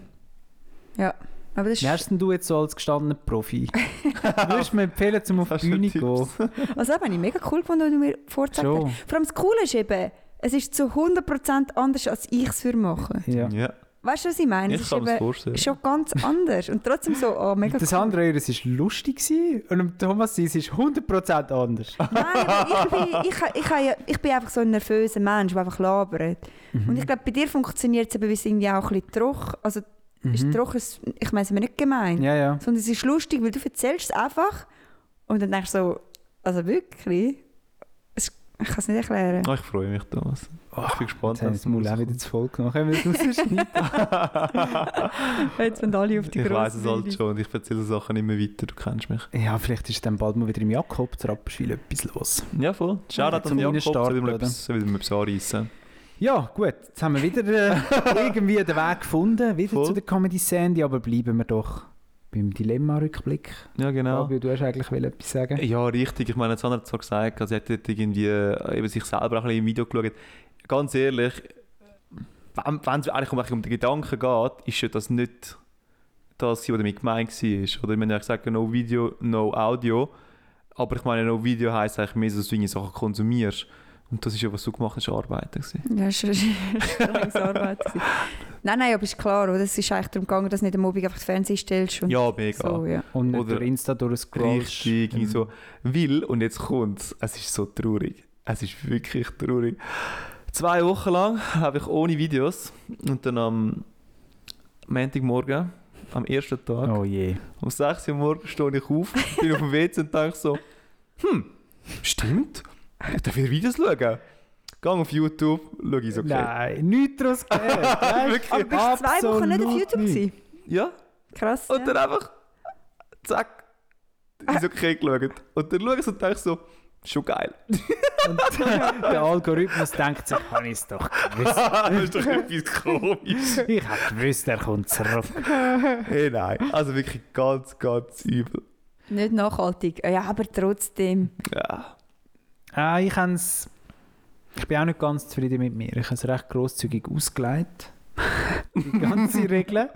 Speaker 5: Ja. Aber das
Speaker 3: Wie
Speaker 5: ist,
Speaker 3: denn du jetzt so als gestandener Profi? Würdest du mir empfehlen, zum auf die Bühne zu gehen?
Speaker 5: also das habe ich mega cool gefunden, was du mir hast. Vor allem das Coole ist eben, es ist zu 100% anders, als ich es für mache.
Speaker 3: Ja.
Speaker 4: Ja,
Speaker 5: Weißt du, was ich meine? Es
Speaker 4: ich
Speaker 5: ist
Speaker 4: kann mir das
Speaker 5: eben
Speaker 4: vorstellen.
Speaker 5: schon ganz anders. Und trotzdem so, oh, mega
Speaker 3: Das
Speaker 5: cool.
Speaker 3: andere eures war lustig gewesen, und Thomas sein ist 100% anders.
Speaker 5: Nein, aber ich bin, ich, ich, ich, bin einfach so ein nervöser Mensch, der einfach labert. Und ich glaube, bei dir funktioniert es eben, weil es irgendwie auch ein bisschen trocken, also ist trocken, es- ich meine es mir nicht gemein,
Speaker 3: Mhm. Ja, ja.
Speaker 5: sondern es ist lustig, weil du erzählst es einfach und dann denkst du so, also wirklich? Es, ich kann es nicht erklären.
Speaker 4: Ah, ich freue mich, Thomas. ich bin gespannt.
Speaker 3: Jetzt habe ich das Maul auch wieder zu voll genommen. Können wir das rausschneiden?
Speaker 5: Jetzt sind alle auf die
Speaker 4: Ich weiß es halt schon und ich erzähle Sachen immer weiter, du kennst mich.
Speaker 3: ja, vielleicht ist dann bald mal wieder im Jakob zu Rapperswil etwas los.
Speaker 4: Ja, voll. Shoutout
Speaker 3: zum
Speaker 4: an Jakob, so
Speaker 3: Reinstarten,
Speaker 4: will man
Speaker 3: oder?
Speaker 4: etwas, etwas anreissen.
Speaker 3: Ja, gut. Jetzt haben wir wieder äh, irgendwie den Weg gefunden, wieder
Speaker 4: Voll.
Speaker 3: zu der Comedy Sandy, aber bleiben wir doch beim Dilemma-Rückblick.
Speaker 4: Ja, genau.
Speaker 3: Fabio, du hast eigentlich etwas sagen.
Speaker 4: Ja, richtig. Ich meine, Sandra hat zwar gesagt, also sie hat irgendwie äh, eben sich selber auch ein bisschen im Video geschaut. Ganz ehrlich, wenn es eigentlich um, um den Gedanken geht, ist ja das nicht das, was damit gemeint war. Oder ich meine, ich sage no Video, no Audio. Aber ich meine, no Video heisst eigentlich mehr, so, dass du irgendwie Sachen konsumierst. Und das ist ja, was du gemacht hast, Arbeiten. gewesen.
Speaker 5: Ja, das war Arbeit. gewesen. Nein, nein, aber ist klar, oder? Es ist eigentlich darum gegangen, dass du nicht am Abend einfach den Fernseher stellst. Und
Speaker 4: Ja, mega.
Speaker 5: So, ja.
Speaker 3: Und nicht
Speaker 4: Oder-
Speaker 3: durch Insta durchscrollst.
Speaker 4: Richtig, irgendwie so. Weil, und jetzt kommt's, es ist so traurig. Es ist wirklich traurig. Zwei Wochen lang habe ich ohne Videos und dann am Montagmorgen, am ersten Tag,
Speaker 3: Oh je.
Speaker 4: um 6 Uhr morgens stehe ich auf, bin auf dem WC und denke so, hm, stimmt, darf wieder Videos schauen. Gehe auf YouTube, schaue ich so okay.
Speaker 3: Nein, nichts daraus.
Speaker 4: Wirklich?
Speaker 5: Aber bist du zwei Wochen nicht auf
Speaker 3: Absolut
Speaker 5: YouTube
Speaker 3: nicht.
Speaker 5: gewesen?
Speaker 4: Ja,
Speaker 5: Krass.
Speaker 4: und
Speaker 5: ja.
Speaker 4: dann einfach, zack, ist okay geschaut. Und dann schaue ich so und denke so, schon geil.
Speaker 3: Und der Algorithmus denkt sich, habe ich es doch gewusst.
Speaker 4: das ist doch etwas komisch.
Speaker 3: Ich habe gewusst, er kommt zurück.
Speaker 4: Hey, nein. Also wirklich ganz, ganz übel.
Speaker 5: Nicht nachhaltig. Ja, aber trotzdem.
Speaker 4: Ja.
Speaker 3: Ah, ich ich bin auch nicht ganz zufrieden mit mir. Ich habe es recht grosszügig ausgelegt. Die ganze Regel.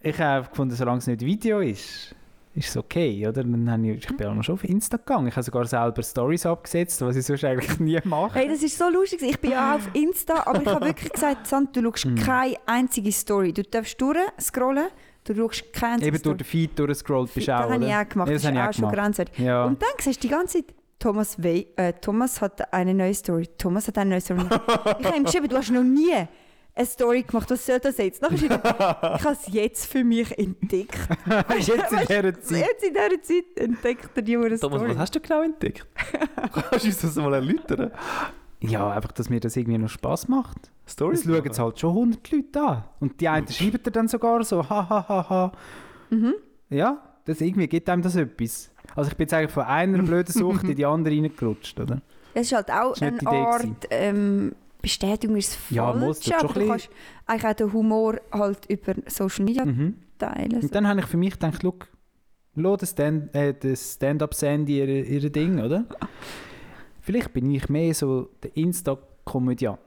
Speaker 3: Ich habe gefunden, solange es nicht Video ist, ist es okay, oder? Dann habe ich, ich bin auch noch schon auf Insta gegangen. Ich habe sogar selber Stories abgesetzt, was ich sonst eigentlich nie mache.
Speaker 5: Hey, das ist so lustig. Ich bin auch auf Insta, aber ich habe wirklich gesagt, Sand, du schaust
Speaker 3: Mhm.
Speaker 5: keine einzige Story. Du darfst durchscrollen, du schaust keine einzige
Speaker 3: Eben durch
Speaker 5: Story.
Speaker 3: den Feed durchgescrollt bist du
Speaker 5: das
Speaker 3: auch,
Speaker 5: habe ich auch gemacht.
Speaker 3: Ja,
Speaker 5: das,
Speaker 3: das
Speaker 5: ist auch
Speaker 3: auch
Speaker 5: schon grenzwertig.
Speaker 3: Ja.
Speaker 5: Und dann siehst du die ganze Zeit, Thomas, We äh, Thomas hat eine neue Story. Thomas hat eine neue Story. ich habe ihm geschrieben, du hast noch nie eine Story gemacht. Was soll das jetzt? Nachher ich habe es jetzt für mich entdeckt.
Speaker 3: Jetzt in dieser Zeit.
Speaker 5: Jetzt in dieser Zeit entdeckt er die
Speaker 4: Thomas,
Speaker 5: Story.
Speaker 4: was hast du genau entdeckt? Kannst du uns das mal erläutern?
Speaker 3: Ja, einfach, dass mir das irgendwie noch Spass macht.
Speaker 4: Stories
Speaker 3: Es schauen jetzt halt schon 100 Leute an. Und die einen schreiben dir dann sogar so, ha, ha, ha, ha.
Speaker 5: Mhm.
Speaker 3: Ja, das, irgendwie gibt einem das etwas. Also ich bin jetzt eigentlich von einer blöden Sucht in die andere reingerutscht, oder?
Speaker 5: Es ist halt auch
Speaker 3: Das war
Speaker 5: eine Art ähm, Bestätigung ist
Speaker 3: Ja,
Speaker 5: falsch,
Speaker 3: muss, tut
Speaker 5: aber du kannst eigentlich auch den Humor halt über Social Media
Speaker 3: Mhm.
Speaker 5: teilen.
Speaker 3: Und dann habe ich für mich gedacht, schau, lass das Stand- äh, das Stand-up-Sandy ihr, ihr Ding, oder? Vielleicht bin ich mehr so der Insta-Komödiant.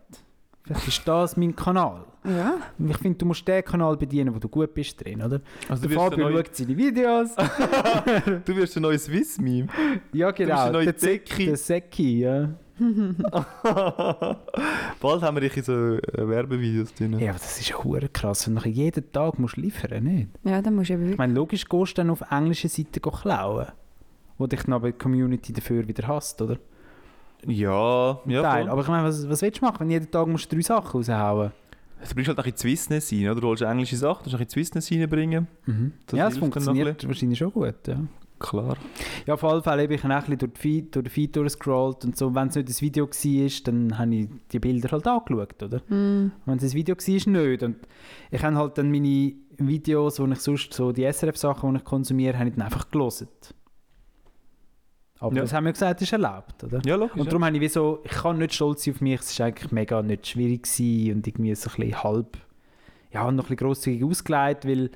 Speaker 3: Vielleicht ist das mein Kanal.
Speaker 5: ja.
Speaker 3: Ich finde, du musst den Kanal bedienen, wo du gut bist drin, oder?
Speaker 4: Also
Speaker 3: Der
Speaker 4: du, wirst
Speaker 3: Fabio
Speaker 4: neue,
Speaker 3: schaut seine Videos.
Speaker 4: du wirst ein neues Swiss-Meme.
Speaker 3: ja, genau.
Speaker 4: der neue
Speaker 3: der Zeki.
Speaker 4: Zeki.
Speaker 3: Der Zeki, ja.
Speaker 4: Bald haben wir dich in so äh, Werbevideos drin.
Speaker 3: Ja, aber das ist ja hure krass. Wenn du nachher jeden Tag musst liefern nicht?
Speaker 5: ja, dann musst du eben
Speaker 3: Ich meine, logisch gehst du dann auf englische Seiten klauen. Wo dich dann aber die Community dafür wieder hasst, oder?
Speaker 4: Ja, ja.
Speaker 3: Teil.
Speaker 4: voll.
Speaker 3: Aber ich meine, was, was willst du machen, wenn du jeden Tag musst du drei Sachen raushauen
Speaker 4: Du bringst halt ein bisschen Swissness rein, oder? Du holst englische Sachen, du musst ein bisschen Swissness reinbringen.
Speaker 3: Mhm.
Speaker 4: Das
Speaker 3: ja,
Speaker 4: ein
Speaker 3: funktioniert wahrscheinlich schon gut, ja.
Speaker 4: Klar.
Speaker 3: Ja, auf alle Fälle habe ich ein bisschen durch, die Feed, durch den Feed durchgescrollt und so. Wenn es nicht das Video war, dann habe ich die Bilder halt angeschaut, oder?
Speaker 5: Mm.
Speaker 3: Wenn es ein Video war, nicht. Und ich habe halt dann meine Videos, wo ich sonst so die SRF-Sachen, die ich konsumiere, habe ich dann einfach gelesen. Aber
Speaker 4: Ja.
Speaker 3: das haben wir gesagt, ist erlaubt, oder?
Speaker 4: Ja, logisch.
Speaker 3: Und
Speaker 4: ja.
Speaker 3: darum habe ich wie so, ich kann nicht stolz sein auf mich, es war eigentlich mega nicht schwierig gewesen und irgendwie so ein bisschen halb, ja, noch ein bisschen grosszügig ausgelegt, weil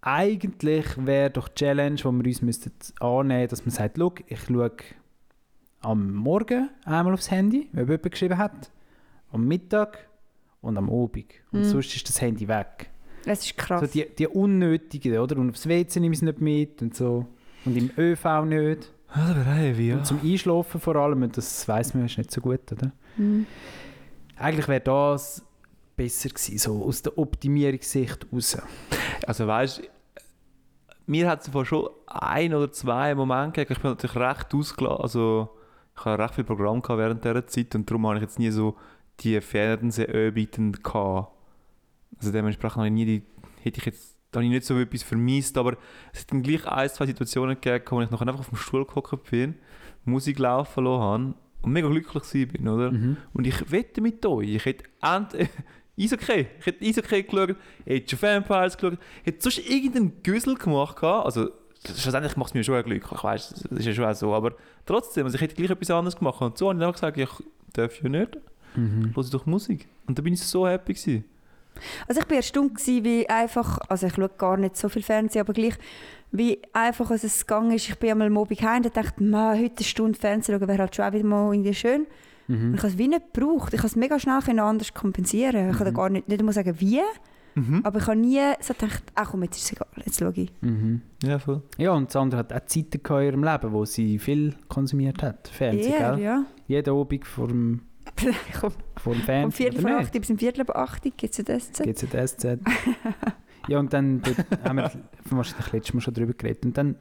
Speaker 3: eigentlich wäre doch die Challenge, die wir uns müssten annehmen dass man sagt, schau, ich schaue am Morgen einmal aufs Handy, wenn jemand geschrieben hat, am Mittag und am Abend. Und
Speaker 5: Mhm.
Speaker 3: sonst ist das Handy weg.
Speaker 5: Das ist krass.
Speaker 3: So die, die unnötigen, oder? Und aufs WC nehme ich es nicht mit und so. Und im ÖV nicht.
Speaker 4: Das wäre heavy, ja.
Speaker 3: Und zum Einschlafen vor allem, und das weiss man, ist nicht so gut, oder?
Speaker 5: Mm.
Speaker 3: Eigentlich wäre das besser gewesen, so aus der Optimierungssicht raus.
Speaker 4: Also weißt du, mir hat es schon ein oder zwei Momente gegeben, ich bin natürlich recht ausgelassen, also ich habe recht viel Programm gehabt während dieser Zeit und darum habe ich jetzt nie so die Fernsehübungen gehabt. Also dementsprechend habe ich nie die, hätte ich jetzt, da habe ich nicht so etwas vermisst, aber es hat dann gleich ein, zwei Situationen gegeben, wo ich nachher einfach auf dem Stuhl gehockt bin, Musik laufen lassen habe und mega glücklich bin, oder?
Speaker 3: Mhm.
Speaker 4: Und ich wette mit euch, ich hätte end Eishockey, ich hätte Eishockey geschaut, ich schon Vampires geschaut, ich hätte sonst irgendeinen Güssel gemacht. gehabt. Also, schlussendlich macht es mir schon glücklich, weißt das ist ja schon auch so. Aber trotzdem, also ich hätte gleich etwas anderes gemacht. Und so habe ich dann gesagt, ich darf ja nicht,
Speaker 3: Mhm.
Speaker 4: höre doch Musik. Und da bin ich so happy gewesen.
Speaker 5: Also ich war erstaunt, gewesen, wie einfach, also ich schaue gar nicht so viel Fernsehen, aber gleich, wie einfach als es gegangen ist. Ich bin einmal Abend heim und dachte, «Ma, heute eine Stunde Fernsehen schauen wäre halt schon auch wieder mal irgendwie schön. Und
Speaker 3: Mhm.
Speaker 5: ich habe es wie nicht gebraucht. Ich habe es mega schnell anders kompensieren. Ich kann
Speaker 3: Mhm.
Speaker 5: gar nicht, nicht einmal sagen, wie,
Speaker 4: Mhm.
Speaker 5: aber ich habe nie so gedacht, ach komm, jetzt ist es egal, jetzt schaue ich.
Speaker 3: Mhm.
Speaker 4: Ja, voll.
Speaker 3: Ja, und Sandra hat auch Zeiten in ihrem Leben, wo sie viel konsumiert hat. Fernsehen,
Speaker 5: Eher,
Speaker 3: gell?
Speaker 5: ja.
Speaker 3: Jeden Abend vor dem,
Speaker 5: Komm, Vom
Speaker 3: Fernsehen.
Speaker 5: Viertel vor acht bis zum Viertel vor acht gibt es das.
Speaker 3: GZSZ. ja, und dann haben wir wahrscheinlich letztes Mal schon darüber geredet. Und dann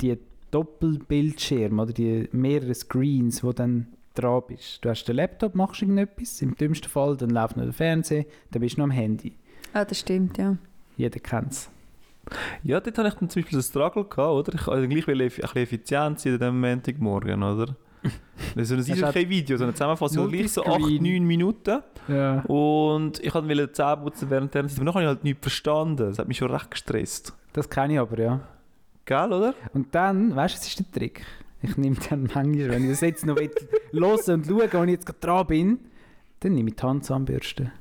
Speaker 3: die Doppelbildschirme oder die mehreren Screens, wo dann dran bist. Du hast den Laptop, machst irgendetwas, im dümmsten Fall, dann läuft noch der Fernseher, dann bist du noch am Handy.
Speaker 5: Ah, das stimmt, ja.
Speaker 3: Jeder kennt es.
Speaker 4: Ja, dort hatte ich dann zum Beispiel einen Struggle gehabt, oder? Ich wollte gleich will eff- ein bisschen effizient sein an diesem Montagmorgen, oder? Das ist ein
Speaker 3: Hast du
Speaker 4: Eishockey-Video, so eine Zusammenfassung, gleich so 8,
Speaker 3: Multiscreen.
Speaker 4: 9 Minuten.
Speaker 3: Ja.
Speaker 4: Und ich wollte Zähne putzen während der Zeit, aber nachher habe ich halt nichts verstanden. Das hat mich schon recht gestresst.
Speaker 3: Das kenne ich aber, ja.
Speaker 4: Gell, oder?
Speaker 3: Und dann, weißt du, was ist der Trick? Ich nehme dann manchmal, wenn ich das jetzt noch hören und schauen, wo ich jetzt gerade dran bin, dann nehme ich die Handzahnbürste.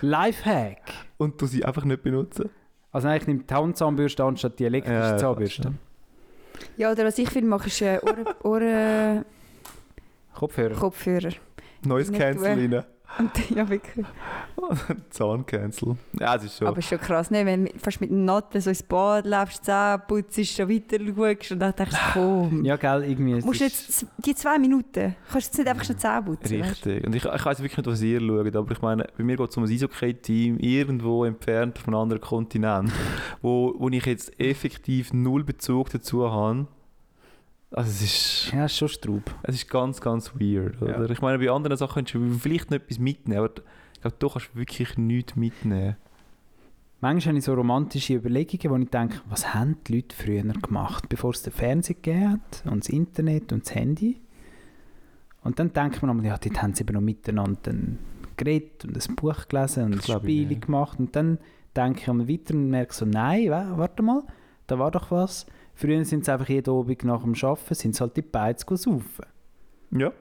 Speaker 3: Lifehack!
Speaker 4: Und du sie einfach nicht benutzen.
Speaker 3: Also nein, ich nehme die Handzahnbürste anstatt die elektrische
Speaker 4: Ja,
Speaker 3: Zahnbürste.
Speaker 5: Ja, oder was ich viel mache, ist äh, Ohren, Ohren
Speaker 3: Kopfhörer.
Speaker 5: Kopfhörer.
Speaker 4: Neues
Speaker 5: Nicht
Speaker 4: Cancel rein.
Speaker 5: Und, ja, wirklich.
Speaker 4: Zahncancel. Ja, das ist schon.
Speaker 5: Aber ist schon krass, ne? wenn du fast mit dem Natten so ins Bad läufst, Zähne putzt, schon weiter schaust und dann denkst du, komm.
Speaker 3: Ja, gell, irgendwie. es
Speaker 5: Musst jetzt die zwei Minuten, kannst du jetzt nicht einfach schon Zähne putzen, weißt?
Speaker 4: Richtig. Und ich, ich weiß wirklich nicht, was ihr schaut, aber ich meine, bei mir geht es um ein Eishockey-Team irgendwo entfernt auf einem anderen Kontinent, wo, wo ich jetzt effektiv null Bezug dazu habe. Also es ist,
Speaker 3: Ja, ist schon Straub.
Speaker 4: es ist ganz, ganz weird. Oder?
Speaker 3: Ja.
Speaker 4: Ich meine, bei anderen Sachen könntest du vielleicht noch etwas mitnehmen, aber glaube, du kannst wirklich nichts mitnehmen.
Speaker 3: Manchmal habe ich so romantische Überlegungen, wo ich denke, was haben die Leute früher gemacht, bevor es den Fernseher gegeben hat und das Internet und das Handy. Und dann denkt man einmal, ja, dort haben sie eben noch miteinander ein geredet und ein Buch gelesen und
Speaker 4: ich,
Speaker 3: Spiele gemacht. Und dann denke ich einmal weiter und merke so, nein, wa- warte mal, da war doch was. Früher sind sie einfach jeden Abend nach dem Arbeiten, sind sie halt die Beiz saufen.
Speaker 4: Ja.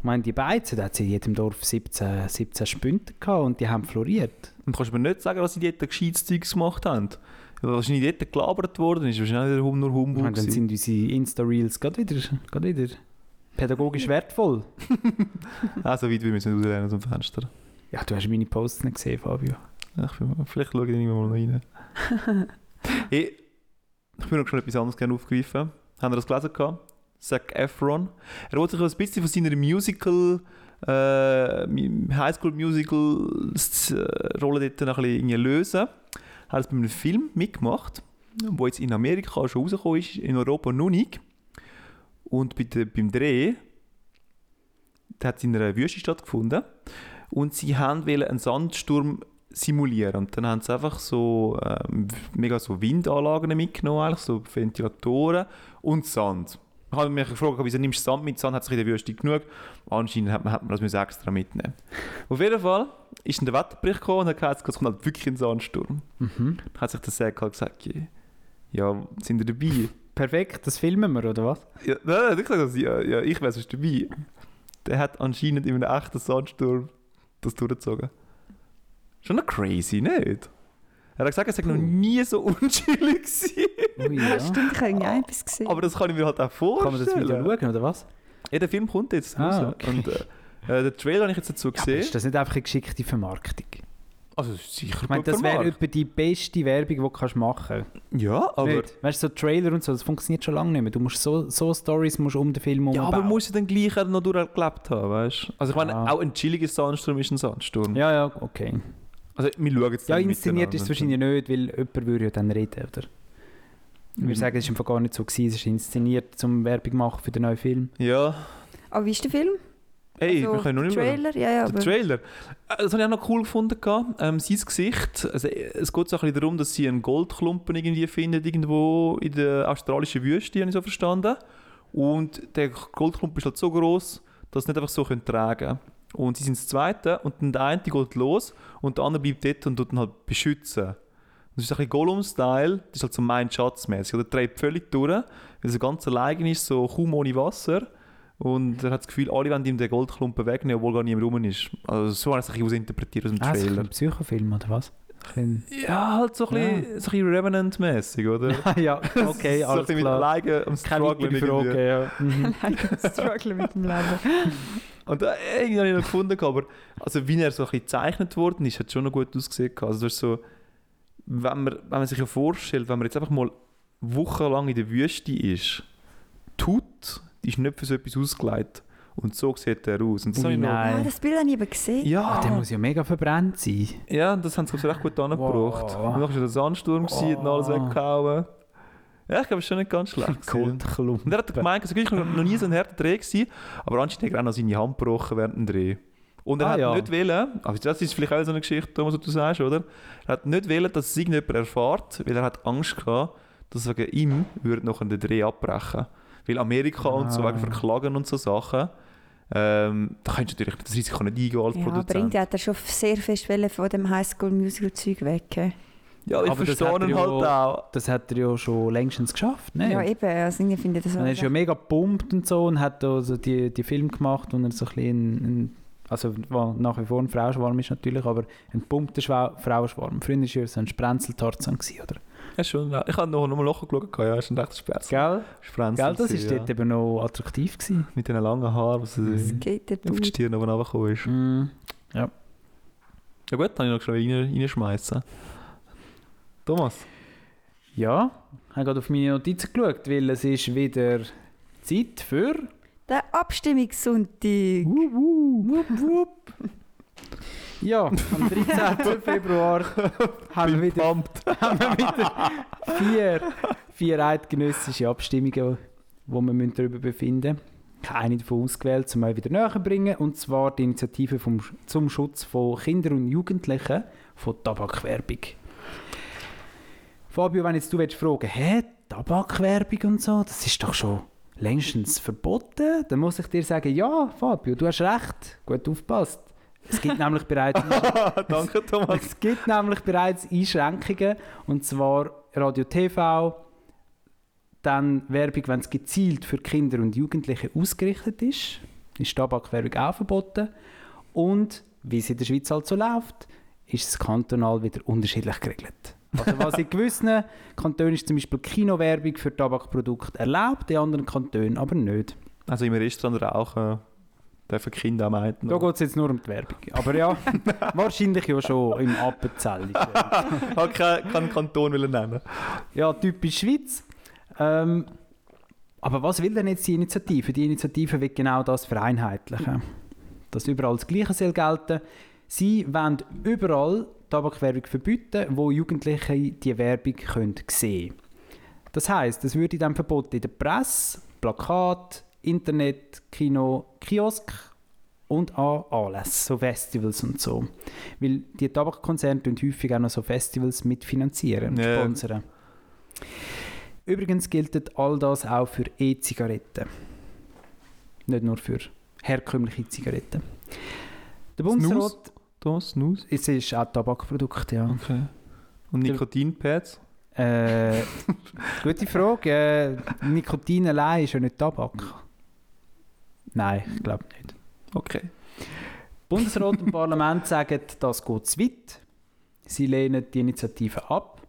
Speaker 3: Ich meine, die Beizen, da hat sie in jedem Dorf 17, 17 Spünte gehabt und die haben floriert.
Speaker 4: Und du kannst mir nicht sagen, dass sie dort gescheites gemacht haben. Weil wahrscheinlich dort gelabert worden ist, wahrscheinlich wieder nur Humbug.
Speaker 3: meine, dann sind unsere Insta-Reels gerade wieder, gerade wieder pädagogisch wertvoll.
Speaker 4: Ah, so weit wie wir müssen rauslernen aus dem Fenster.
Speaker 3: Ja, du hast meine Posts nicht gesehen, Fabio.
Speaker 4: Ja, ich bin, vielleicht schaue ich irgendwann mal noch rein. hey, ich würde noch schon etwas anderes gerne aufgreifen. Haben wir das gelesen? gehabt? Zac Efron. Er wollte sich ein bisschen von seiner Musical, äh, Highschool-Musical-Rolle dort noch ein bisschen lösen. Er hat es bei einem Film mitgemacht, der jetzt in Amerika schon rausgekommen ist, in Europa noch nicht. Und bei der, beim Dreh hat in einer Wüste stattgefunden. und sie wollen einen Sandsturm simulieren und dann haben sie einfach so ähm, mega so Windanlagen mitgenommen, so Ventilatoren und Sand. Ich habe mich gefragt, wieso nimmst du Sand mit? Sand hat sich in der Wüste genug. Anscheinend hat man, hat man das extra mitnehmen. Auf jeden Fall ist dann der Wetterbericht gekommen und hat gesagt, es kommt halt wirklich ein Sandsturm.
Speaker 3: Mhm.
Speaker 4: Dann hat sich der Säck halt gesagt, ja, sind ihr dabei?
Speaker 3: Perfekt, das filmen wir, oder was?
Speaker 4: Ja, nein, nein, ich sage das, ja, ja, ich wäre sonst dabei. Der hat anscheinend in einem echten Sandsturm das durchgezogen. Schon noch crazy, nicht? Er hat gesagt, er sei noch nie so unchillig gewesen.
Speaker 3: Ui,
Speaker 5: Ja,
Speaker 3: ja.
Speaker 5: stimmt, ich habe irgendwie etwas gesehen.
Speaker 4: Aber das kann ich mir halt auch vorstellen.
Speaker 3: Kann man das wieder schauen, oder was?
Speaker 4: Ja, der Film kommt jetzt
Speaker 3: Ah,
Speaker 4: raus.
Speaker 3: okay.
Speaker 4: Und äh, äh, den Trailer habe ich jetzt dazu
Speaker 3: Ja,
Speaker 4: gesehen.
Speaker 3: ist das nicht einfach eine geschickte Vermarktung?
Speaker 4: also sicher
Speaker 3: Ich meine, das wäre etwa die beste Werbung, die du kannst machen
Speaker 4: Ja,
Speaker 3: kannst.
Speaker 4: aber...
Speaker 3: Nicht? Weißt du, so Trailer und so, das funktioniert schon lange nicht mehr. Du musst so, so Stories musst du um den Film herum
Speaker 4: Ja, aber
Speaker 3: bauen.
Speaker 4: muss ich dann gleich auch noch durchgelebt haben, weißt du? Also ich meine,
Speaker 3: Ja.
Speaker 4: auch ein chilliger Sandsturm ist ein Sandsturm.
Speaker 3: Ja, ja, okay.
Speaker 4: Also wir schauen jetzt
Speaker 3: Ja, inszeniert ist es wahrscheinlich nicht, weil jemand würde ja dann reden, oder? Ich
Speaker 4: Mhm.
Speaker 3: würde sagen, es war gar nicht so. Gewesen. Es ist inszeniert, zum Werbung machen für den neuen Film.
Speaker 4: Ja.
Speaker 5: Aber wie ist der Film?
Speaker 4: Ey,
Speaker 5: Also,
Speaker 4: wir können noch nicht schauen.
Speaker 5: Trailer? Ja, ja,
Speaker 4: Der
Speaker 5: aber...
Speaker 4: Trailer. Äh, Das habe ich auch noch cool gefunden. Ähm, sein Gesicht. Also, äh, es geht so ein bisschen darum, dass sie einen Goldklumpen irgendwie findet, irgendwo in der australischen Wüste, habe ich so verstanden. Und der Goldklumpen ist halt so groß, dass sie nicht einfach so können tragen können. Und sie sind das Zweite und dann der eine geht los und der andere bleibt dort und tut ihn halt beschützen. Das ist ein bisschen Gollum-Style, das ist halt so mein Schatzmäßig. Oder treibt völlig durch, weil er ganz allein ist, so kaum ohne Wasser. Und er hat das Gefühl, alle wollen ihm den Goldklumpen wegnehmen, obwohl gar niemand rum ist. Also so habe ich es ein bisschen interpretiert aus dem
Speaker 3: Ah, ist
Speaker 4: Trailer.
Speaker 3: ein Psychofilm, oder was? Ein-
Speaker 4: Ja, halt so ein bisschen, so bisschen Revenant-mäßig, oder?
Speaker 3: ja, okay,
Speaker 4: so ein
Speaker 3: alles
Speaker 4: bisschen mit
Speaker 3: klar.
Speaker 4: alleine am
Speaker 3: Keine
Speaker 4: Strugglen irgendwie.
Speaker 3: Frage, ja. Mhm.
Speaker 5: Struggle mit dem Leben.
Speaker 4: Und äh, irgendwie habe ich noch gefunden, aber also wie er so ein bisschen gezeichnet worden ist, hat schon noch gut ausgesehen. Also das ist so, wenn man, wenn man sich ja vorstellt, wenn man jetzt einfach mal wochenlang in der Wüste ist, tut, ist nicht für so etwas ausgelegt. Und so sieht er aus. Und das habe ich noch,
Speaker 3: nein.
Speaker 5: Ah, das Bild habe ich eben gesehen.
Speaker 4: ja,
Speaker 3: Der muss ja mega verbrannt sein.
Speaker 4: ja, das haben sie ich, recht gut angebracht.
Speaker 3: Wow.
Speaker 4: Und dann war der Sandsturm wow. und alles
Speaker 3: Oh.
Speaker 4: weggehauen. Ja, ich glaube, es ist schon nicht ganz schlecht. Und er hat gemeint, es war noch nie so ein harter Dreh, gewesen, aber anscheinend hat er auch noch seine Hand gebrochen während dem Dreh. Und er
Speaker 3: Ah,
Speaker 4: hat
Speaker 3: ja.
Speaker 4: nicht wollen, also das ist vielleicht auch so eine Geschichte, Thomas, was du sagst, oder? Er hat nicht wollen, dass es irgendjemand erfährt, weil er hat Angst gehabt, dass wegen ihm würde noch den Dreh abbrechen. Weil Amerika und so
Speaker 3: Ah.
Speaker 4: wegen Verklagen und so Sachen, ähm, da kannst du natürlich das Risiko nicht eingehen als
Speaker 5: Ja, aber
Speaker 4: Produzent.
Speaker 5: irgendwie hat er schon sehr fest von dem Highschool-Musical-Zeug weg.
Speaker 4: Ja, ich
Speaker 3: Aber das
Speaker 4: verstehe
Speaker 3: hat er
Speaker 4: ihn
Speaker 3: ja-
Speaker 4: halt auch.
Speaker 3: Das hat er ja schon längstens geschafft, ne?
Speaker 5: Ja, eben. Also irgendwie finde ich das
Speaker 3: Und er ist ja mega gepumpt und so und hat da so die, die Film gemacht, wo er so ein bisschen ein, also war nach wie vor ein Frauenschwarm ist natürlich, aber ein pumpter Schwa Frauenschwarm. Früher war er so ein Sprenzeltarzan, gewesen, oder?
Speaker 4: Ja, schon, ja. Ich habe noch, noch mal nachgeschaut, ja, ist ein rechtes Sperrs.
Speaker 3: Gell?
Speaker 4: Sprenzel
Speaker 3: Gell, das
Speaker 4: gewesen,
Speaker 3: ist dort eben noch attraktiv gewesen.
Speaker 4: Mit diesen langen Haaren, was
Speaker 3: Mhm.
Speaker 4: sie auf die. Stirn oben runtergekommen ist.
Speaker 3: Mm.
Speaker 4: Ja gut, dann habe ich noch schnell rein, reinschmeißen. Thomas?
Speaker 3: Ja, ich habe gerade auf meine Notizen geschaut, weil es ist wieder Zeit für...
Speaker 5: Der Abstimmungssonntag.
Speaker 3: Wup, wup. Ja, am 13. Februar haben wir wieder, haben wir wieder vier, vier eidgenössische Abstimmungen, wo wir darüber befinden müssen. Eine davon ausgewählt, um euch wieder näher zu bringen, und zwar die Initiative vom, zum Schutz von Kindern und Jugendlichen von Tabakwerbung. Fabio, wenn jetzt du willst fragen hä, Tabakwerbung und so, das ist doch schon längstens verboten, dann muss ich dir sagen, ja, Fabio, du hast recht, gut aufgepasst. Es gibt nämlich bereits
Speaker 4: Danke, Thomas.
Speaker 3: es gibt nämlich bereits Einschränkungen, und zwar Radio TV, dann Werbung, wenn es gezielt für Kinder und Jugendliche ausgerichtet ist, ist Tabakwerbung auch verboten. Und wie es in der Schweiz halt so läuft, ist es kantonal wieder unterschiedlich geregelt. Also was in gewissen Kantonen ist zum Beispiel Kinowerbung für Tabakprodukte erlaubt, in anderen Kantonen aber nicht.
Speaker 4: Also im Restaurant rauchen dürfen Kinder auch meiden.
Speaker 3: Da geht es jetzt nur um die Werbung. Aber ja, wahrscheinlich ja schon im Appenzell.
Speaker 4: habe keinen Kanton wollen nennen.
Speaker 3: Ja, typisch Schweiz. Ähm, aber was will denn jetzt die Initiative? Die Initiative will genau das vereinheitlichen. Dass überall das Gleiche soll gelten. Sie wollen überall Tabakwerbung verbieten, wo Jugendliche die Werbung können sehen Das heisst, es würde dann verboten in der Presse, Plakat, Internet, Kino, Kiosk und an Anlässen, so Festivals und so. Weil die Tabakkonzerne tun häufig auch noch so Festivals mitfinanzieren und
Speaker 4: Ja.
Speaker 3: sponsern. Übrigens gilt all das auch für E-Zigaretten. Nicht nur für herkömmliche Zigaretten. Der? Bundesrat,
Speaker 4: Da, Snus.
Speaker 3: es ist auch Tabakprodukt, ja.
Speaker 4: Okay. Und Nikotinpads?
Speaker 3: Äh, gute Frage. Äh, Nikotin allein ist ja nicht Tabak. Nein, ich glaube nicht.
Speaker 4: Okay.
Speaker 3: Bundesrat und Parlament sagen, das geht zu weit. Sie lehnen die Initiative ab,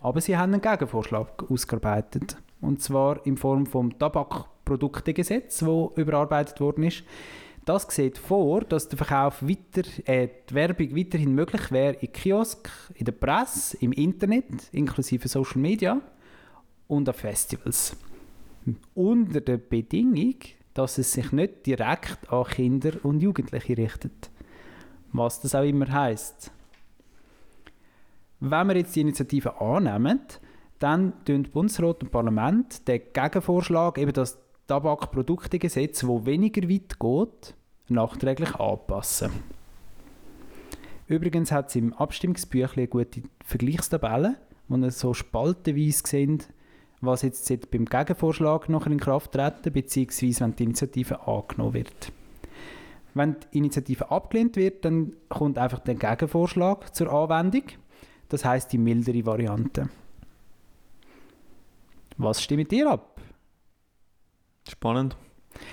Speaker 3: aber sie haben einen Gegenvorschlag ausgearbeitet. Und zwar in Form vom Tabakproduktegesetz, das überarbeitet worden ist. Das sieht vor, dass der Verkauf weiter, äh, die Werbung weiterhin möglich wäre in Kiosk, in der Presse, im Internet, inklusive Social Media und an Festivals. Unter der Bedingung, dass es sich nicht direkt an Kinder und Jugendliche richtet. Was das auch immer heißt. Wenn wir jetzt die Initiative annehmen, dann tun Bundesrat und Parlament den Gegenvorschlag, eben das Tabakproduktegesetz, wo weniger weit geht, nachträglich anpassen. Übrigens hat es im Abstimmungsbüchlein gute Vergleichstabelle, wo ihr so spaltenweise seht, was jetzt seit beim Gegenvorschlag nachher in Kraft treten, beziehungsweise wenn die Initiative angenommen wird. Wenn die Initiative abgelehnt wird, dann kommt einfach der Gegenvorschlag zur Anwendung. Das heißt die mildere Variante. Was stimmt ihr ab?
Speaker 4: Spannend.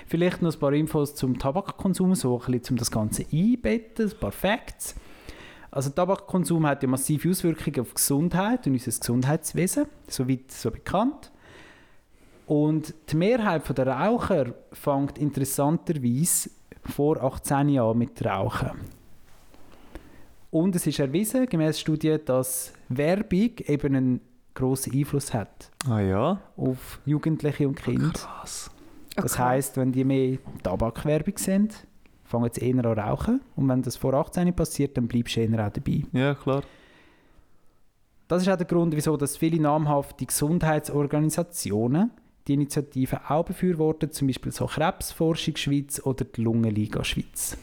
Speaker 3: Vielleicht noch ein paar Infos zum Tabakkonsum, so ein bisschen, um das Ganze einbetten, ein paar Facts. Also Tabakkonsum hat ja massive Auswirkungen auf die Gesundheit und unser Gesundheitswesen, soweit so bekannt. Und die Mehrheit der Raucher fängt interessanterweise vor 18 Jahren mit Rauchen. Und es ist erwiesen, gemäß Studien, dass Werbung eben einen grossen Einfluss hat
Speaker 4: Ah ja?
Speaker 3: auf Jugendliche und Kinder.
Speaker 4: Krass.
Speaker 3: Das
Speaker 5: Okay.
Speaker 3: heisst, wenn die mehr Tabakwerbung sind, fangen sie eher an rauchen. Und wenn das vor 18 passiert, dann bleibst du eher auch dabei.
Speaker 4: Ja, klar.
Speaker 3: Das ist auch der Grund, wieso dass viele namhafte Gesundheitsorganisationen die Initiative auch befürworten, zum Beispiel so Krebsforschung Schweiz oder die Lungenliga Schweiz.